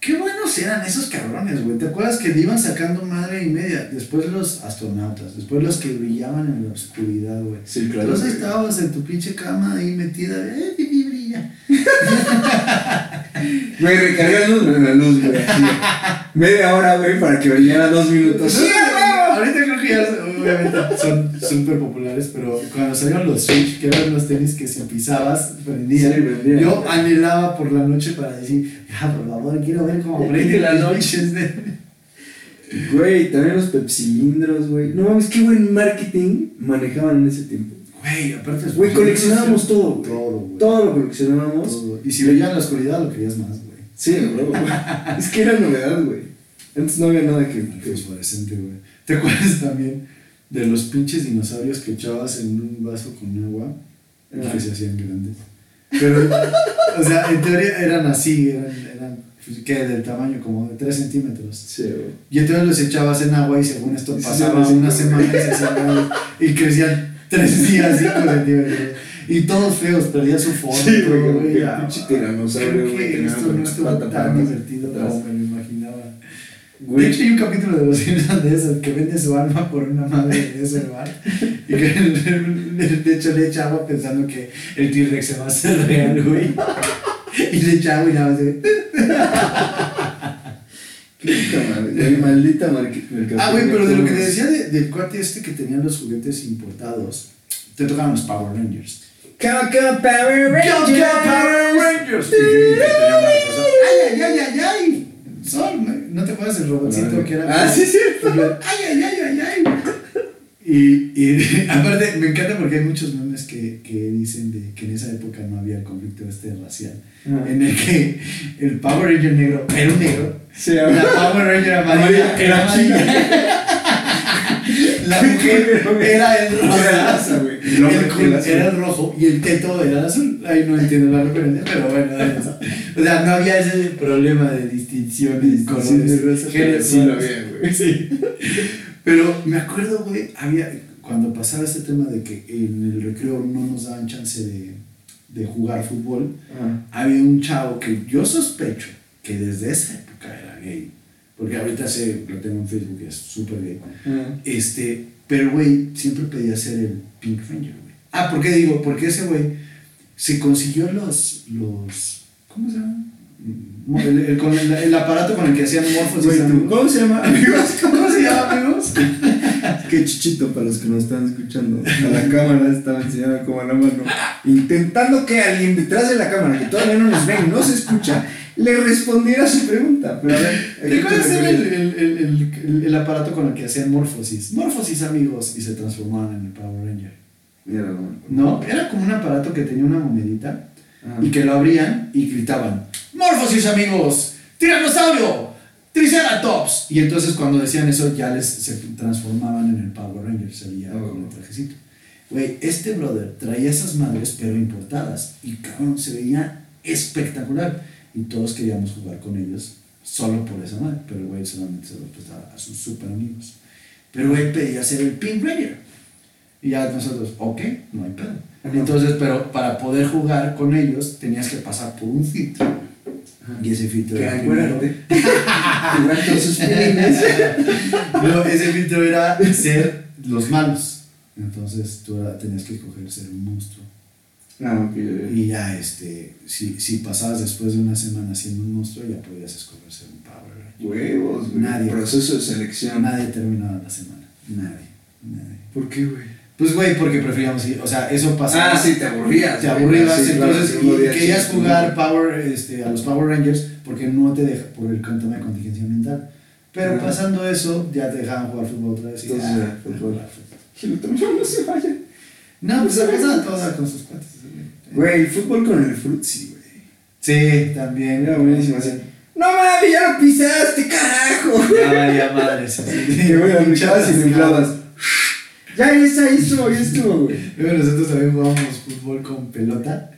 qué buenos eran esos cabrones, güey. ¿Te acuerdas que le iban sacando madre y media? Después los astronautas, después los que brillaban en la oscuridad, güey.
Sí, claro.
Entonces estábamos en tu pinche cama ahí metida, eh, y brilla.
Güey, recargando la luz, güey. Media hora, güey, para que brillara dos minutos.
Obviamente son súper populares, pero cuando salieron los Switch, que eran los tenis que si pisabas, prendían.
Sí.
Yo anhelaba por la noche para decir, ya, por favor, quiero ver cómo prende
las
noche.
Güey, también los pepsilindros, güey. No mames, qué buen marketing manejaban en ese tiempo.
Güey, aparte.
Güey, coleccionábamos todo, güey.
Todo, güey.
Todo lo coleccionábamos.
Todo. Y si veían la oscuridad, lo querías más, güey.
Sí, güey. Es que era novedad, güey. Antes no había nada que.
El
que-
fosforescente, güey. ¿Te acuerdas también de los pinches dinosaurios que echabas en un vaso con agua y
Ah.
que se hacían grandes? Pero, o sea, en teoría eran así, eran, eran pues, ¿qué? Del tamaño como de 3 centímetros.
Sí, güey.
Y entonces los echabas en agua y según esto pasaba
hacían
una semana y se hacían y crecían 3 días, 5 centímetros. Y todos feos, perdía su forma.
Sí, güey, que pinche tiranosaurio, güey,
que
que
esto no estuvo tan divertido como De
Güey,
hecho, hay un capítulo de los Simpsons de eso, que vende su alma por una madre de ese bar. Y que de hecho le echa agua pensando que el T-Rex se va a hacer real, güey. Y le echa agua y nada más de.
qué güey, Maldita marketing.
Ah, güey, pero de lo que te decía de- del cuate este que tenían los juguetes importados, te tocaban los Power Rangers.
Coco Power
Go, go, Power Rangers! ¡Ay, ay, ay, ay, ay! Sol, ¿no te acuerdas del robotcito que era?
Ah, sí, cierto.
¡Ay, ay, ay, ay, ay! Y, y aparte, me encanta porque hay muchos memes que, que dicen de que en esa época no había el conflicto este racial,
Ah.
en el que el Power Ranger negro era un negro,
Sí,
la. Power Ranger amarilla
Amarilla,
era amarilla. La mujer era el rosa,
güey.
el culo
era
el rojo y el teto era el azul. Ahí no entiendo la referencia, pero bueno, eso. O sea, no había ese problema de distinción de
Distinción de
colores.
raza,
géneros,
pero sí lo había, güey.
Sí. Pero me acuerdo, güey, había, cuando pasaba este tema de que en el recreo no nos daban chance de, de jugar fútbol, había un chavo que yo sospecho que desde esa época era gay. Porque ahorita sé, lo tengo en Facebook, es súper gay.
Ah.
Este, pero güey, siempre pedía ser el Pink Ranger, güey. Ah, ¿por qué digo? Porque ese güey se consiguió los, los, ¿cómo se llama? Mo- El, el- con el, el aparato con el que hacían morfos y
Güey, ¿tú-
amigos.
¿Cómo se llama? Amigos,
¿Cómo se llama, amigos?
Qué chichito para los que nos están escuchando. A la cámara estaba enseñando como a la mano. Intentando que alguien detrás de la cámara, que todavía no nos ve y no se escucha, le respondiera a su pregunta. Pero a ver, ¿a
¿Te acuerdas era el, el, el, el, aparato con el que hacían morfosis? Morfosis, amigos, y se transformaban en el Power Ranger.
Mira, no.
No, era como un aparato que tenía una monedita
Ah.
y que lo abrían y gritaban: ¡Morfosis, amigos! ¡Tiranosaurio! ¡Triceratops! Y entonces cuando decían eso ya les se transformaban en el Power Ranger, salía
Oh.
con el trajecito. Güey, este brother traía esas madres, pero importadas. Y cabrón, se veía espectacular. Y todos queríamos jugar con ellos solo por esa madre. Pero güey, solamente se lo prestaba a sus super amigos. Pero güey pedía ser el Pink Ranger. Y ya nosotros, ok, no hay pedo.
Ajá.
Entonces, pero para poder jugar con ellos tenías que pasar por un filtro.
Ajá.
Y ese filtro era
acuérdate.
No, ese filtro era ser los malos. Entonces tú tenías que escoger ser un monstruo. Y ya, este, si, si pasabas después de una semana siendo un monstruo, ya podías escoger ser un Power Ranger.
huevos, güey.
Nadie.
Proceso de selección.
Nadie terminaba la semana. Nadie. Nadie.
¿Por qué, güey?
Pues, güey, porque preferíamos ir. O sea, eso pasaba.
Ah, sí, te aburrías.
te aburrías,
Sí,
entonces y querías jugar Power, este, a los Power Rangers porque no te deja por el tema de contingencia ambiental. Pero pasando eso, ya te dejaban jugar fútbol otra vez. y
Entonces,
ah,
ya, fútbol. no se vaya.
No, pues se pasaban todas con sus cuates.
Güey, el fútbol con el frutzi, güey.
Sí, también.
Era buenísimo así. No mames, ya lo pisaste, carajo.
Ya valía madre. sí,
güey, aplicabas y inflabas. Ya, ya está, ya estuvo, ya güey.
Nosotros también jugábamos fútbol con pelota.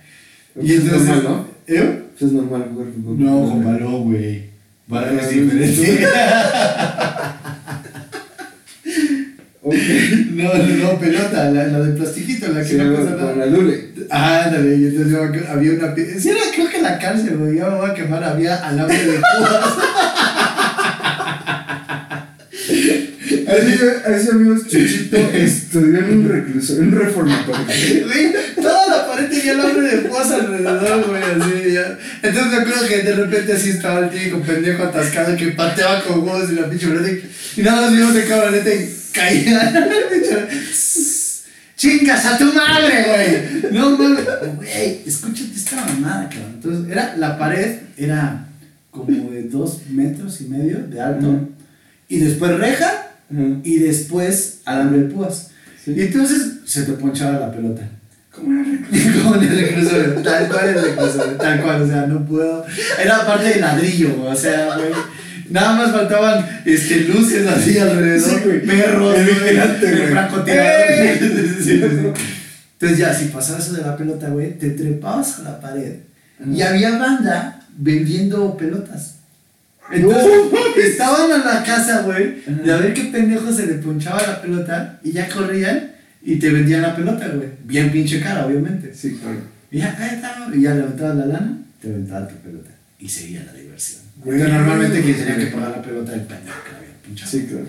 Pues
Y
es
entonces.
normal, ¿no?
¿Eh?
Pues es normal jugar fútbol.
No, con balón, güey. Balón
Ah,
es diferente.
Ok.
No, no, no, pelota, la, la de plastiquito, la que
Sí,
no pasa nada.
la Dule.
Ah, ándale, y entonces yo había una. Sí, era creo que la cárcel, güey, ya me voy a quemar, había alambre de púas.
Así, así amigos, Chuchito estudió en un recluso, en un reformatorio.
Güey, toda la pared tenía alambre de púas alrededor, güey, así ya. Entonces me acuerdo que de repente así estaba el típico pendejo atascado que pateaba con huevos y la pinche y nada más vimos de cabroneta y caía. ¡Chingas a tu madre, güey! No mames, güey, escúchate esta mamada, cabrón. Entonces, era, la pared era como de dos metros y medio de alto. Y después reja y después alambre de púas.
Sí.
Y entonces se te ponchaba la pelota.
¿Cómo era recluso?
Como en el reclusorio, tal cual el reclusorio, tal cual, o sea, no puedo. Era parte de ladrillo, o sea, güey. Nada más faltaban este, luces así alrededor,
Sí, güey.
perros,
El vigilante,
el francotirador. Sí. Entonces ya, si pasaba eso de la pelota, güey, te trepabas a la pared y había banda vendiendo pelotas. Entonces, estaban en la casa, güey, de a ver qué pendejo se le ponchaba la pelota y ya corrían y te vendían la pelota, güey. Bien pinche cara, obviamente.
Sí, claro.
Y ya, y ya levantabas la lana, te aventaba tu pelota. Y seguía la diversión. Normalmente quien tenía que pagar la pelota era el pendejo que había pinchado.
Sí, claro.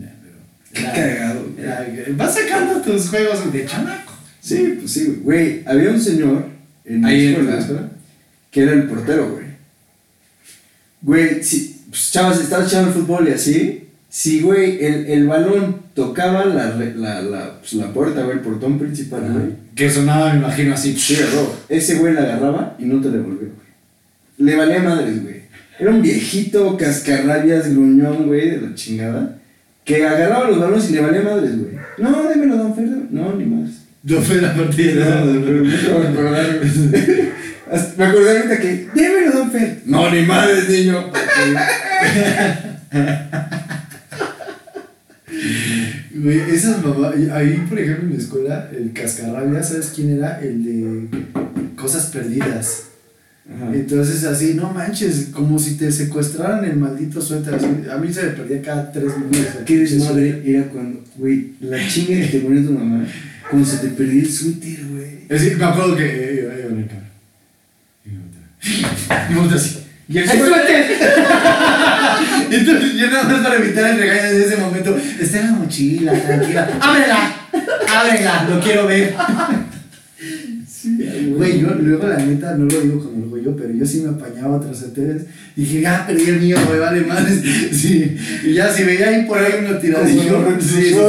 Ya, pero
Qué
era-
cagado. güey.
era- vas sacando tus juegos de chamaco.
Sí, pues sí, güey. Había un señor en
Ahí
escuela
la escuela.
que era el portero, güey. Güey, si, pues chavas, estabas echando el fútbol y así. Si, güey, el, el balón tocaba la, la, la, pues, la puerta, güey, el portón principal, güey.
Que sonaba, me imagino, así.
Sí, error. Ese güey la agarraba y no te devolvió, güey. Le valía madres, güey. Era un viejito cascarrabias, gruñón, güey, de la chingada. Que agarraba los balones y le valía madres, güey. No, démelo, don Fer. No, ni más.
No,
pero me acabo de. Hasta- Me acordé ahorita que, démelo, don Fer. No, ni madres, niño.
Güey, esas mamás, ahí por ejemplo en la escuela, el cascarrabia, ¿sabes quién era? El de cosas perdidas.
Ajá.
Entonces así, no manches, como si te secuestraran el maldito suéter. así. A mí se me perdía cada tres minutos.
Qué desmadre era cuando, güey, la chinga que te ponía tu mamá. Cuando se te perdía el suéter, güey.
Así, me acuerdo que eh, iba en el carro. Y me así.
Y el
¡El suéter! Entonces yo nada más para evitar el regaño de ese momento, está en la mochila, tranquila. ¡Ábrela! ¡Ábrela! Lo quiero ver.
Sí,
Güey, yo luego la neta no lo digo con orgullo, pero yo sí me apañaba otros suéteres. Dije, ah, perdí el mío, güey, vale madres. Sí. Y ya si veía ahí por ahí uno tiradillo.
Como
sí.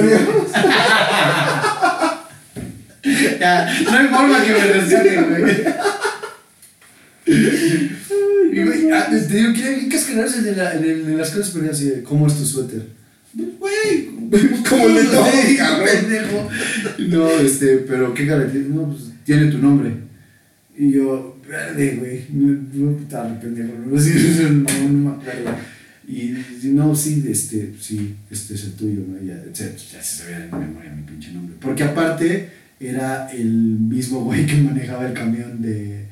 Ya, no hay forma que me rescaten, güey. Y, güey, ah, te digo que cascararse de, la, de, de las cosas perdidas así de, ¿cómo es tu suéter? Güey,
Como el
Sí,
cabrón.
pendejo. No, este, pero qué garantía, no, pues tiene tu nombre. Y yo, verde, güey, no, no, puta, pendejo, no, sí, no, no, me acuerdo. Y no, sí, este, sí, este es el tuyo, ¿no? ya, ya se sabía de memoria mi pinche nombre. Porque aparte era el mismo güey que manejaba el camión de,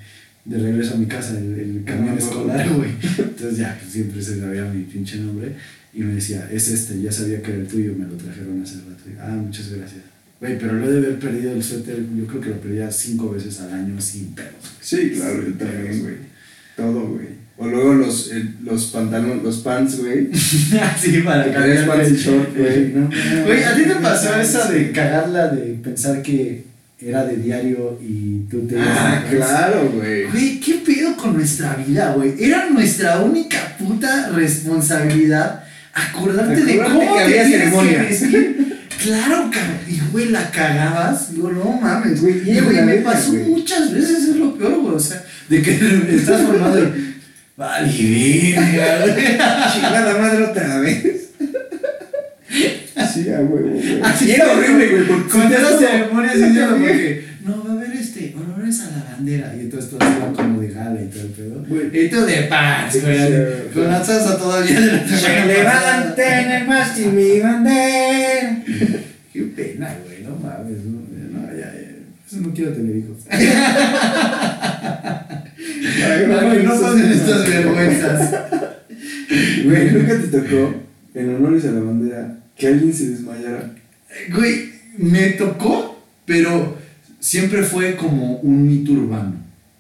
de regreso a mi casa, el, el camión
Ah,
escolar, güey. Entonces ya, pues siempre se sabía mi pinche nombre. Y me decía, es este, ya sabía que era el tuyo, me lo trajeron hace rato. Y, ah, muchas gracias. Güey, pero lo de haber perdido el suéter, yo creo que lo perdía cinco veces al año sin pedos.
Sí, claro, yo también, güey. Todo, güey. O luego los, eh, los pantalones, los pants, güey.
sí, para
Que traías pants y short, güey. No,
Güey, ¿a ti te pasó
no,
esa de cagarla de pensar que era de diario y tú te ibas
Ah,
a-
claro, güey.
Güey, ¿qué pedo con nuestra vida, güey? Era nuestra única puta responsabilidad acordarte de cómo
que había ceremonia.
que vestir. Claro, cabrón. Y, güey, la cagabas. Digo, no mames.
Güey, y
güey, me pasó muchas veces, es lo peor, güey. O sea, de que estás formado y... Vale.
Chingada madre otra vez. Sí, a huevo, güey.
Así es,
horrible, güey.
Con esas ceremonias porque no va a haber este, olores a lavandera. Y entonces todos iban como de gala y todo el pedo.
Güey.
Y tú de paz, güey.
Sí,
con la salsa todavía de la pasada.
en el mástil mi bandera.
Qué pena, güey, no mames. No, ya, ya. Eso no quiero tener hijos. Para que no pasen estas vergüenzas.
Güey, nunca te tocó, en honores a la bandera, que alguien se desmayara.
Güey, me tocó, pero siempre fue como un mito urbano.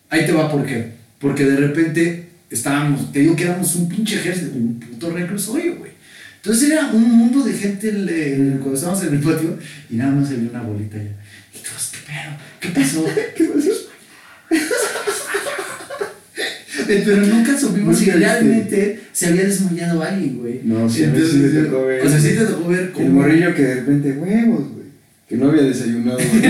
Ahí te va por qué. Porque de repente estábamos, te digo que éramos un pinche ejército, un puto reclusorio, güey. Entonces era un mundo de gente el- el- cuando estábamos en el patio y nada más se vio una bolita allá. Y todos, ¿qué pedo? ¿Qué pasó? ¿Qué pasó? Eh, Pero nunca supimos si realmente se había desmayado alguien, güey.
No, sí, mí sí me tocó ver.
O sea, sí te tocó ver
El
cómo.
morrillo que de repente, huevos, güey. Que no había desayunado, güey.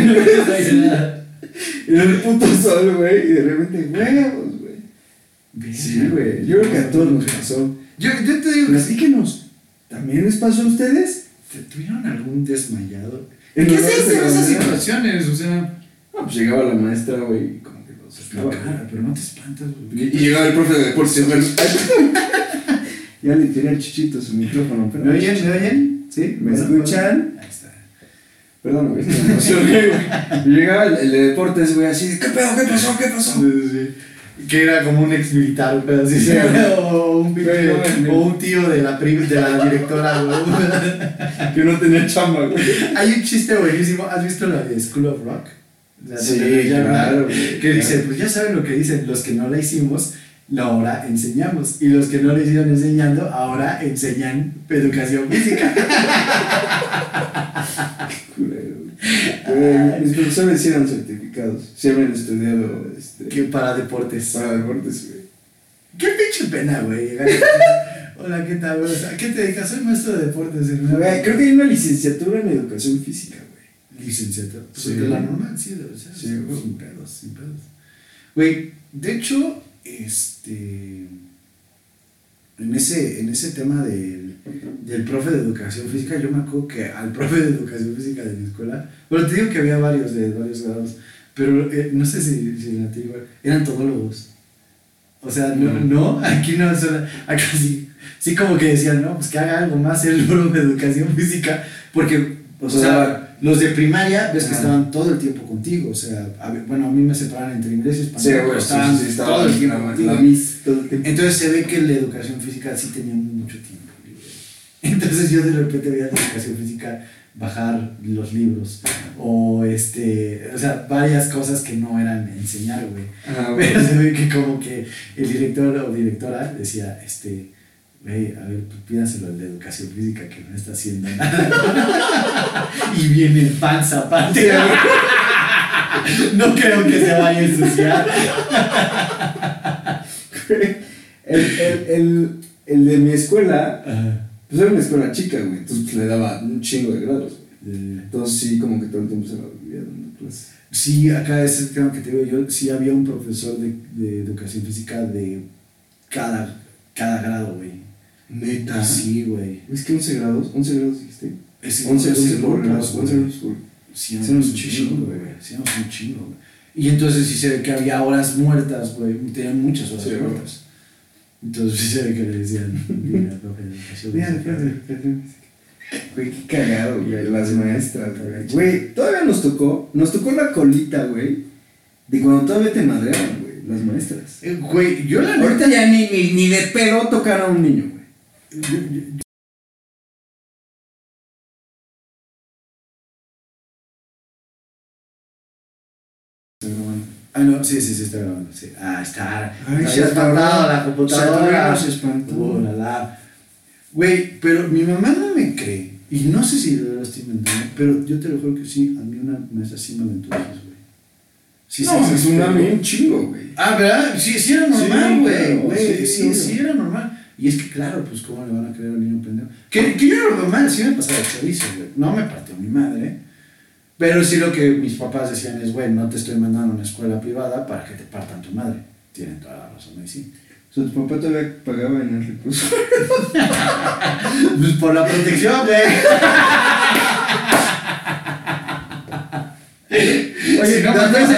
En el puto sol, güey. Y de repente, huevos, güey. Sí, güey. Yo creo que a todos nos pasó.
Yo, yo te digo.
Platíquenos. ¿También les pasó a ustedes?
¿Te ¿Tuvieron algún desmayado?
En
¿Qué se
a
hace en
la
esas situaciones? O sea,
No, pues llegaba la maestra, güey, y como que los sacaba,
cara, pero no te espantas, güey.
y llegaba el profe de deportes, güey. ya le tenía el chichito su micrófono. pero-
¿Me oyen? ¿Me oyen?
¿Sí? ¿Me escuchan? Perdón, güey, me emocioné, güey. Llegaba el, el de deportes, güey, así, ¿qué pedo? ¿Qué pasó? ¿Qué pasó?
Que era como un ex militar, un pedo así.
Sí.
o, un
Güey,
o un tío de la, prim- de la directora, güey.
Que no tenía chamba, güey.
Hay un chiste buenísimo. ¿Has visto la de School of Rock? La
Sí, claro, güey,
Que
claro.
dice, pues ya saben lo que dicen, los que no la hicimos, ahora enseñamos. Y los que no la hicieron enseñando, ahora enseñan educación física.
Güey. Mis profesores sí eran certificados. Sí habían estudiado este,
que para deportes.
para deportes, güey.
Qué pinche pena, güey. Hola, ¿qué tal? sea, ¿Qué te dedicas? Soy maestro de deportes.
Güey, Creo que hay una licenciatura en educación física, güey.
Licenciatura. Pues
Sí.
de la normal, sí, debe ser.
Sí,
sin pedos, sin pedos. Güey, de hecho, este. En ese, en ese tema del, del profe de educación física, yo me acuerdo que al profe de educación física de mi escuela, bueno, te digo que había varios de varios grados, pero eh, no sé si, si la digo, eran todólogos. O sea, no,
Mm.
no, aquí no, solo- acá sí, sí como que decían, no, pues que haga algo más el profe de educación física, porque, o,
O
sea,
sea,
los de primaria, ves que estaban todo el tiempo contigo, o sea, a ver, bueno, a mí me separaron entre inglés y español,
Sí, sí,
estaban
sí, sí,
todo el tiempo
la,
contigo.
la mis todo el tiempo.
Entonces se ve que la educación física sí tenía mucho tiempo. Entonces yo de repente veía la educación física bajar los libros o este, o sea, varias cosas que no eran enseñar, güey.
Ah, güey.
Pero se ve que como que el director o directora decía, este, güey, a ver, pídaselo al de educación física que no está haciendo nada. y viene en panza aparte. no creo que se vaya a ensuciar.
El, el, el, el de mi escuela, pues era una escuela chica, güey. Entonces pues, le daba un chingo de grados, Entonces sí, como que todo el tiempo se la vivía dando clases.
Sí, acá es el tema que te digo yo, sí había un profesor de, de educación física de cada, cada grado, güey.
Neta.
Sí, güey.
¿Es que 11 grados? ¿11 grados dijiste?
Es
11, 11
11
por grados, 11
güey.
grados por.
Sí,
un chingo, güey.
Hacíamos un chingo, güey. Y entonces sí se ve que había horas muertas, güey. Tenían muchas horas
Sí,
muertas. Entonces sí se ve que le decían, mira, profe de educación
Mira,
física".
Güey, qué cagado, güey. Las maestras, güey. Güey, todavía nos tocó, nos tocó la colita, güey. De cuando todavía te madreaban, güey, las maestras.
Eh, Güey, yo la.
Ahorita ya ni, ni, ni de pedo tocar a un niño, güey.
Yo- yo- Ah, no, sí, sí, sí, está grabando. Sí. Ah, está.
Ay, se
espantado
atoró.
la
Se
computadora.
atoró, se espantó.
Oh, la, la. Güey, pero mi mamá no me cree. Y no sé si de verdad estoy inventando, pero yo te lo juro que sí, a mí una maestra sí me aventó güey. Sí,
no,
sí,
es
sí,
un un chingo, güey.
Ah, ¿verdad? Sí, sí era normal,
Sí,
güey.
sí,
Sí,
obvio.
sí, era normal. Y es que, claro, pues, ¿cómo le van a creer al niño pendejo? Que, que yo era normal, sí me pasaba chorizo, güey. No me partió mi madre. Pero sí lo que mis papás decían es, güey, no te estoy mandando a una escuela privada para que te partan tu madre. Tienen toda la razón, ahí sí.
O sea, tu papá todavía pagaba en el recurso.
Pues por la protección, güey. Oye, no,
Después
mandas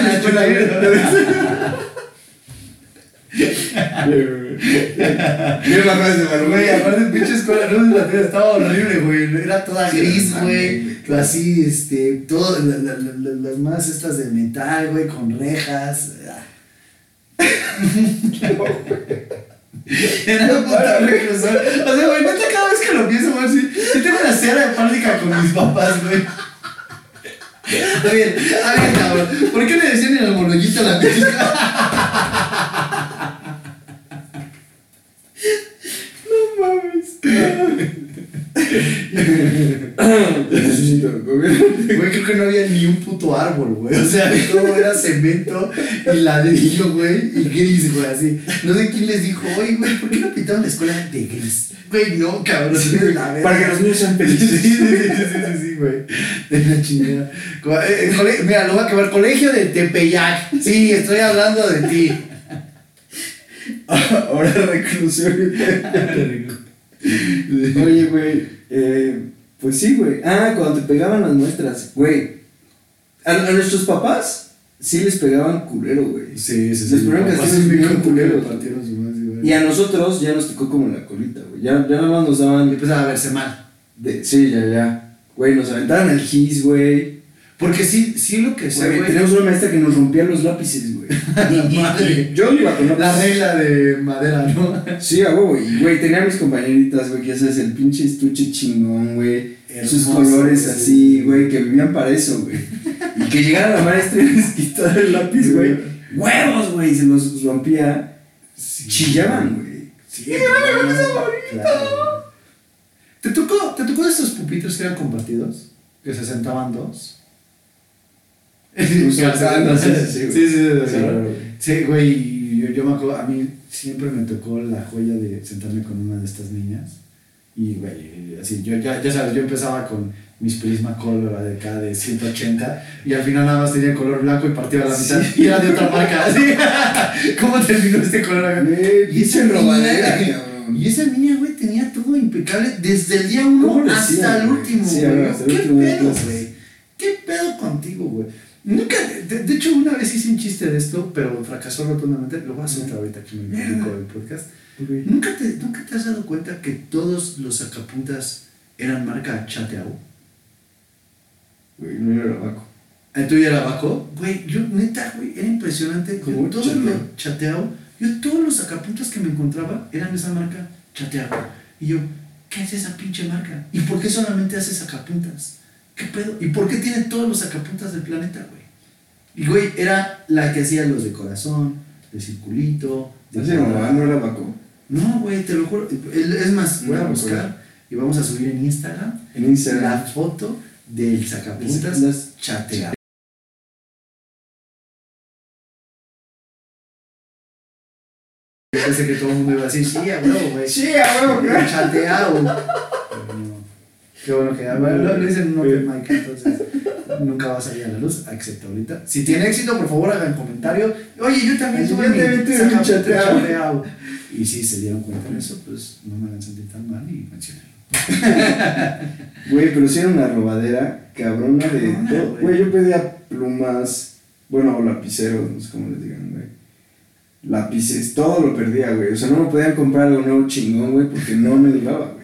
en
a
la
la
escuela,
escuela,
Mira la frase de
Güey,
Güey,
aparte pinche escuela, no, la tía estaba horrible, güey. Era toda gris, güey. Así, este, todo, la- la- la- la- las más estas de metal, güey, con rejas. Era un puto reclusor. O sea, güey, neta, cada vez que lo pienso, güey, sí, sí tengo una cera de práctica con mis papás, güey. A ver, a ver, cabrón. ¿Por qué le decían en el monollito a la pizca?
No mames. Necesito comer.
Güey, creo que no había ni un puto árbol, güey. O sea, todo era cemento y ladrillo, güey, y gris, güey, así. No sé quién les dijo, oye, güey, ¿por qué no pintaron la escuela de gris? Güey, no, cabrón. la verga.
Para que los niños sean
Sí, sí,
felices.
sí, sí, sí, sí, güey. De la chingada. Eh, eh, Mira, lo voy a quemar. Colegio de Tepeyac. Sí, estoy hablando de ti.
Ahora reclusión. Oye, güey. eh, pues sí, güey. Ah, cuando te pegaban las muestras, güey. A, a nuestros papás sí les pegaban culero, güey.
Sí, sí,
Les ponían
Papás
castigos
bien culeros.
Y a nosotros ya nos tocó como la colita, güey. Ya, ya nada más nos daban.
empezaba a verse mal.
De, sí, ya, ya. Güey, nos aventaban al gis, güey.
Porque sí, sí lo que sé,
Güey,
güey.
Tenemos una maestra que nos rompía los lápices, güey.
La madre.
Yo iba con
La regla de madera, ¿no?
Sí, a huevo, y güey, tenía mis compañeritas, güey, que ya sabes, el pinche estuche chingón, güey. Sus colores
sí.
así, güey, que vivían para eso, güey. Y que llegara la maestra y les quitara el lápiz, güey. ¡Huevos, güey! Y se los rompía.
Sí.
Chillaban, güey.
Sí, claro. ¿Te tocó, ¿Te tocó de estos pupitres que eran compartidos? Que se sentaban dos.
Sí, sí, sí, güey.
sí, sí, sí,
Sí,
sí.
güey.
Sí, yo, yo me acuerdo, a mí siempre me tocó la joya de sentarme con una de estas niñas. Y, güey, así, yo ya, ya sabes, yo empezaba con mis Prismacolor de acá de 180 y al final nada más tenía color blanco y partía a la mitad
Sí.
y era de otra marca. así. ¿Cómo terminó este color acá? Y esa
robadera,
y esa niña, güey, tenía todo impecable desde el día
¿Cómo
uno
le
hasta
hacía,
el último,
Sí,
güey. ¿Qué pedo, güey? ¿Qué pedo contigo, güey? Nunca, de, de hecho, una vez hice un chiste de esto, pero fracasó rotundamente. Lo voy a hacer ahorita que me dedico el podcast. ¿Nunca te, ¿Nunca te has dado cuenta que todos los sacapuntas eran marca Chateau?
Güey, no era Baco.
¿El tuyo era Baco? Güey, yo neta, güey, era impresionante. Yo
¿Cómo?
todos
Chateau.
los Chateau, yo todos los sacapuntas que me encontraba eran esa marca Chateau. Y yo, ¿qué es esa pinche marca? ¿Y por qué solamente hace sacapuntas? ¿Qué pedo? ¿Y por qué tiene todos los sacapuntas del planeta, güey? Y güey, era la que hacía los de corazón, de circulito, de
No sé, no, era Baco.
No, güey, te lo juro. Es más, voy a buscar y vamos a subir en Instagram
En
la foto del sacapuntas
Las-
chateado. Yo pensé que todo el mundo iba a decir, sí, a huevo, güey.
Sí, a huevo.
Chateado. Qué bueno que bueno, lo, lo hice en un open mic, entonces nunca va a salir a la luz, excepto ahorita. Si tiene éxito, por favor, hagan comentario. Oye, yo también tuve mi
chateado.
Y si se dieron cuenta de eso, pues no me hagan sentir tan mal y mencionenlo.
Güey, pero sí era una robadera cabrona de todo.
güey.
Güey, yo pedía plumas, bueno, o lapiceros, no sé cómo les digan, güey. Lápices, todo lo perdía, güey. O sea, no me podían comprar algo nuevo chingón, güey, porque no me duraba, güey.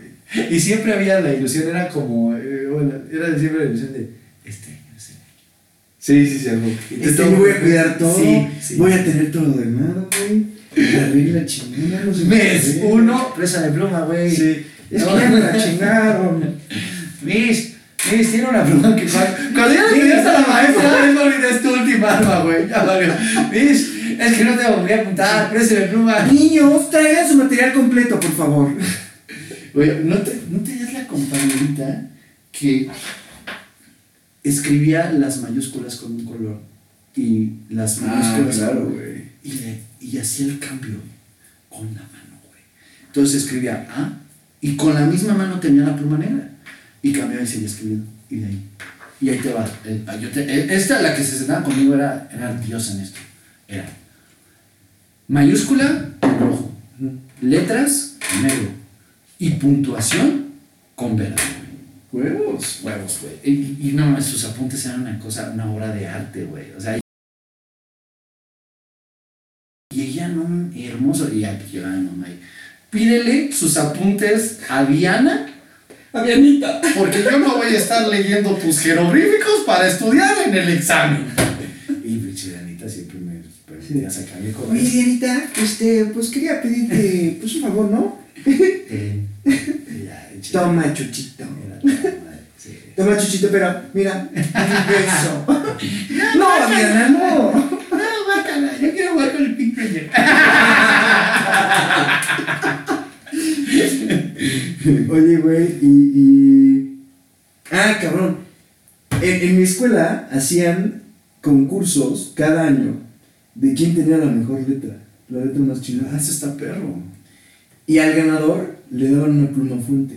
Y siempre había la ilusión, era como, eh, bueno, era siempre la ilusión de, este año es el año.
Sí, sí, sí, algo. Este
toca-
voy a cuidar todo.
Sí, sí.
Voy a tener todo ordenado, güey. La regla chingona, no sé
Mes
qué.
uno, presa de pluma, güey.
Sí. Es
No.
que ya me la chingaron.
Miss, Miss, tiene una pluma que cuando, ya le pidió a la maestra, es porque es tu última arma, güey. Ya valió. Miss, es que no te volví a apuntar, presa de pluma.
Niños, traigan su material completo, por favor.
Oye, ¿no, te, ¿no tenías la compañerita que escribía las mayúsculas con un color y las mayúsculas
Ah, claro, güey.
y, le- y hacía el cambio con la mano, güey. Entonces escribía A y con la misma mano tenía la pluma negra y cambiaba y seguía escribiendo y de ahí. Y ahí te va. el- yo te- el- esta, la que se sentaba conmigo, era, era diosa en esto. Era mayúscula rojo, letras negro y puntuación con güey.
Huevos.
Huevos, güey. Y, y no, sus apuntes eran una cosa, una obra de arte, güey. O sea, y ella no, hermoso. Y ya pues, llevaba a mi mamá pídele sus apuntes a Diana,
Avianita.
porque yo no voy a estar leyendo tus jeroglíficos para estudiar en el examen. Y pues, Dianita siempre me permitía sacarle con
Oye, Dianita, este, pues quería pedirte, pues un favor, ¿no? Toma, chuchito.
Sí.
toma chuchito, pero mira, un beso. no, Diana, no.
No, bácala, yo quiero jugar con el Pink Ranger.
Oye, güey, y, y. Ah, cabrón. En, en mi escuela hacían concursos cada año de quién tenía la mejor letra, la letra más chida.
Ah, ese está perro.
Y al ganador le daban una pluma fuente,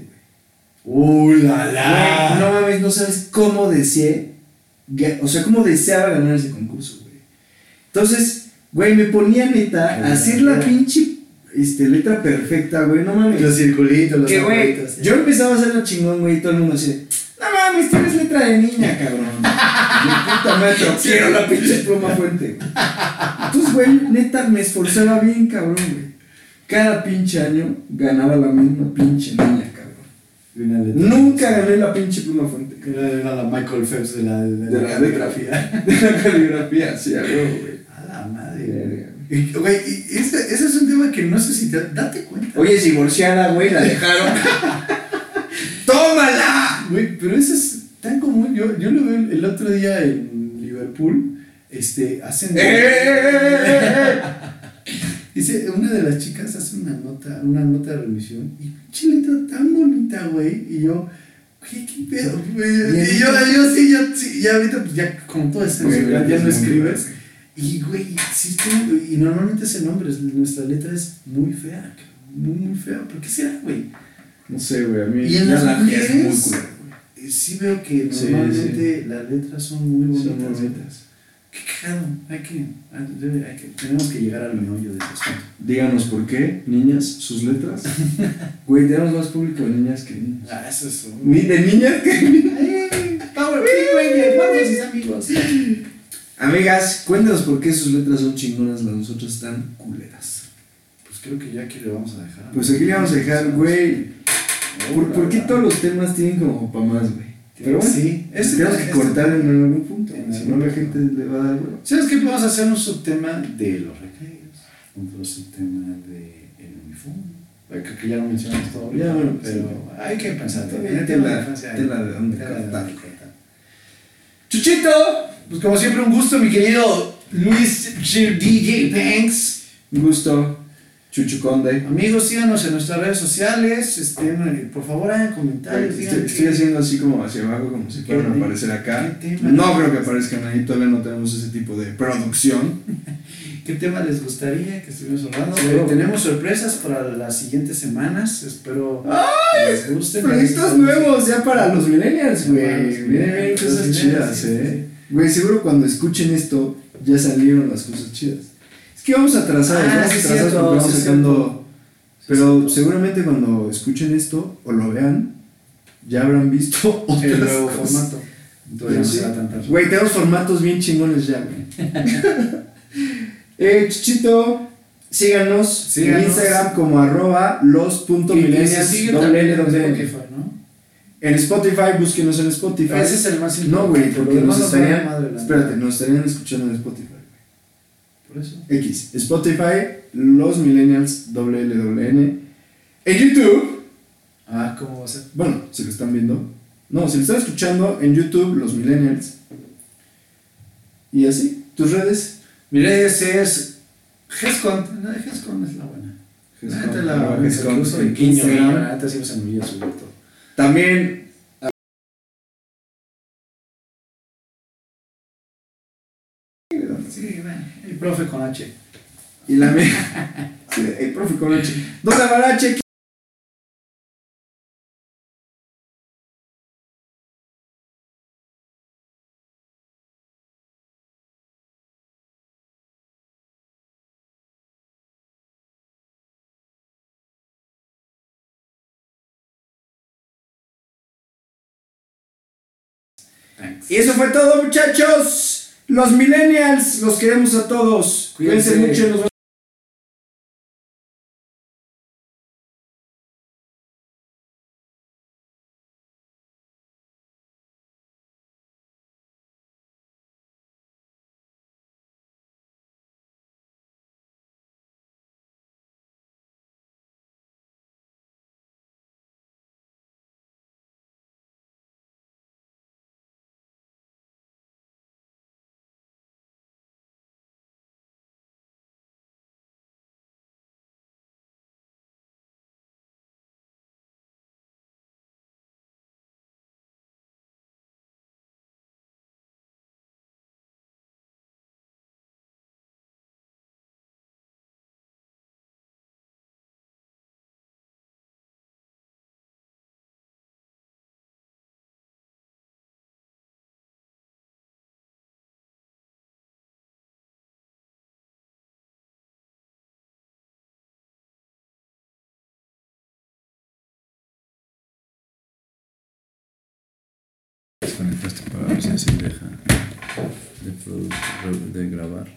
Uy, la
Güey, no mames, no sabes cómo deseé. O sea, cómo deseaba ganar ese concurso, güey. Entonces, güey, me ponía neta a hacer la pinche este, letra perfecta, güey. No mames.
Los circulitos, los
Que, güey,
arbolitos,
yo empezaba a hacerlo chingón, güey, y todo el mundo así, no mames, tienes letra de niña, cabrón. Y puta madre, quiero la pinche pluma fuente. Entonces, güey, neta, me esforzaba bien, cabrón, güey. Cada pinche año ganaba la misma pinche niña, cabrón. Nunca gané la pinche pluma fuente.
Era, la Michael Phelps de la, de,
De la
caligrafía.
De la caligrafía, sí, a huevo, güey.
A la madre. Güey, ese, ese es un tema que no sé si te. Date cuenta.
Oye, es divorciada, güey, la dejaron. ¡Tómala!
Güey, pero eso es tan común. Yo, yo lo veo el, el otro día en Liverpool. Este, hacen.
¡Eh, eh, eh, eh, eh!
Dice, una de las chicas hace una nota, una nota de revisión y pinche letra tan bonita, güey. Y yo, güey, qué pedo, güey. Y yo, yo sí, yo sí, ya ahorita, pues ya como todo es censurado, ya no
muy
escribes. Y, güey, sí, y normalmente ese nombre, es- nuestra letra es muy fea, muy, muy fea. ¿Por qué será, güey?
No sé, güey, a mí
Y en
ya
las
la mía es muy
mujeres,
culera,
eh, sí veo que
Sí,
normalmente las letras son muy bonitas.
Son bonitas.
Qué cagado, hay que, hay, debe- hay que, tenemos que llegar al meollo de asunto.
Díganos por qué, niñas, sus letras. Güey, tenemos más público de niñas que niños.
Ah, eso es un...
De niñas que.
Power vamos mis amigos.
Amigas, cuéntanos por qué sus letras son chingonas, las nosotras están culeras.
Pues creo que ya aquí le vamos a dejar.
Pues aquí le vamos a dejar, güey. ¿Por, por qué todos los temas tienen como para más, güey? Pero bueno,
sí, este,
tenemos que
este-
cortar en algún punto,
En
si no la gente le va a dar huevo.
¿Sabes qué? A hacer un subtema de los recreos, otro subtema de el uniforme. Creo que ya lo mencionamos todo
Ya, bueno,
pero
sí.
hay que pensar. De
tela-
la infancia,
tela de dónde cortar. ¡Chuchito!
Pues como siempre, un gusto, mi querido Luis DJ Banks.
Un gusto, Chuchu Conde.
Amigos, síganos en nuestras redes sociales. Estén, eh, por favor, hagan comentarios.
Estoy, haciendo así como hacia abajo, como si fueran a
¿Qué-
aparecer acá. No creo que aparezcan ahí, todavía no tenemos ese tipo de producción.
¿Qué tema les gustaría que estuvimos hablando?
Sí.
Eh, tenemos sorpresas para las siguientes semanas. Espero les guste.
Proyectos nuevos ya para los millennials, güey. Vienen cosas chidas, eh. Güey, seguro cuando escuchen esto ya salieron las cosas chidas. Que vamos atrasados,
Ah,
vamos atrasados
cierto,
porque vamos sacando. Pero seguramente cuando escuchen esto o lo vean, ya habrán visto otras
El nuevo
cosas.
formato. Entonces.
Güey, tenemos formatos bien chingones ya, güey. eh, Chuchito, síganos,
Síganos.
en Instagram como arroba los.millennials,
en. Spotify, ¿no?
En Spotify, búsquenos en Spotify.
Ese es el más importante.
No, güey, porque nos estarían, espérate, nos estarían escuchando en Spotify.
Por eso.
X, Spotify, los millennials, doble L, doble N. En YouTube,
Ah, ¿cómo va a ser?
bueno, si lo están viendo. No, si lo están escuchando en YouTube, los millennials. Y así, tus redes.
Mi redes es Gescon. No, Gescon es la buena. La neta, la
Gescon,
incluso
en
en Instagram.
Instagram.
El profe con H.
Y la. Sí, el profe con H. Don Barache.
Thanks.
Y eso fue todo, muchachos. Los millennials, los queremos a todos. Cuídense,
Cuídense.
mucho. Nos vemos.
desconectaste para ver si así deja de, grabar.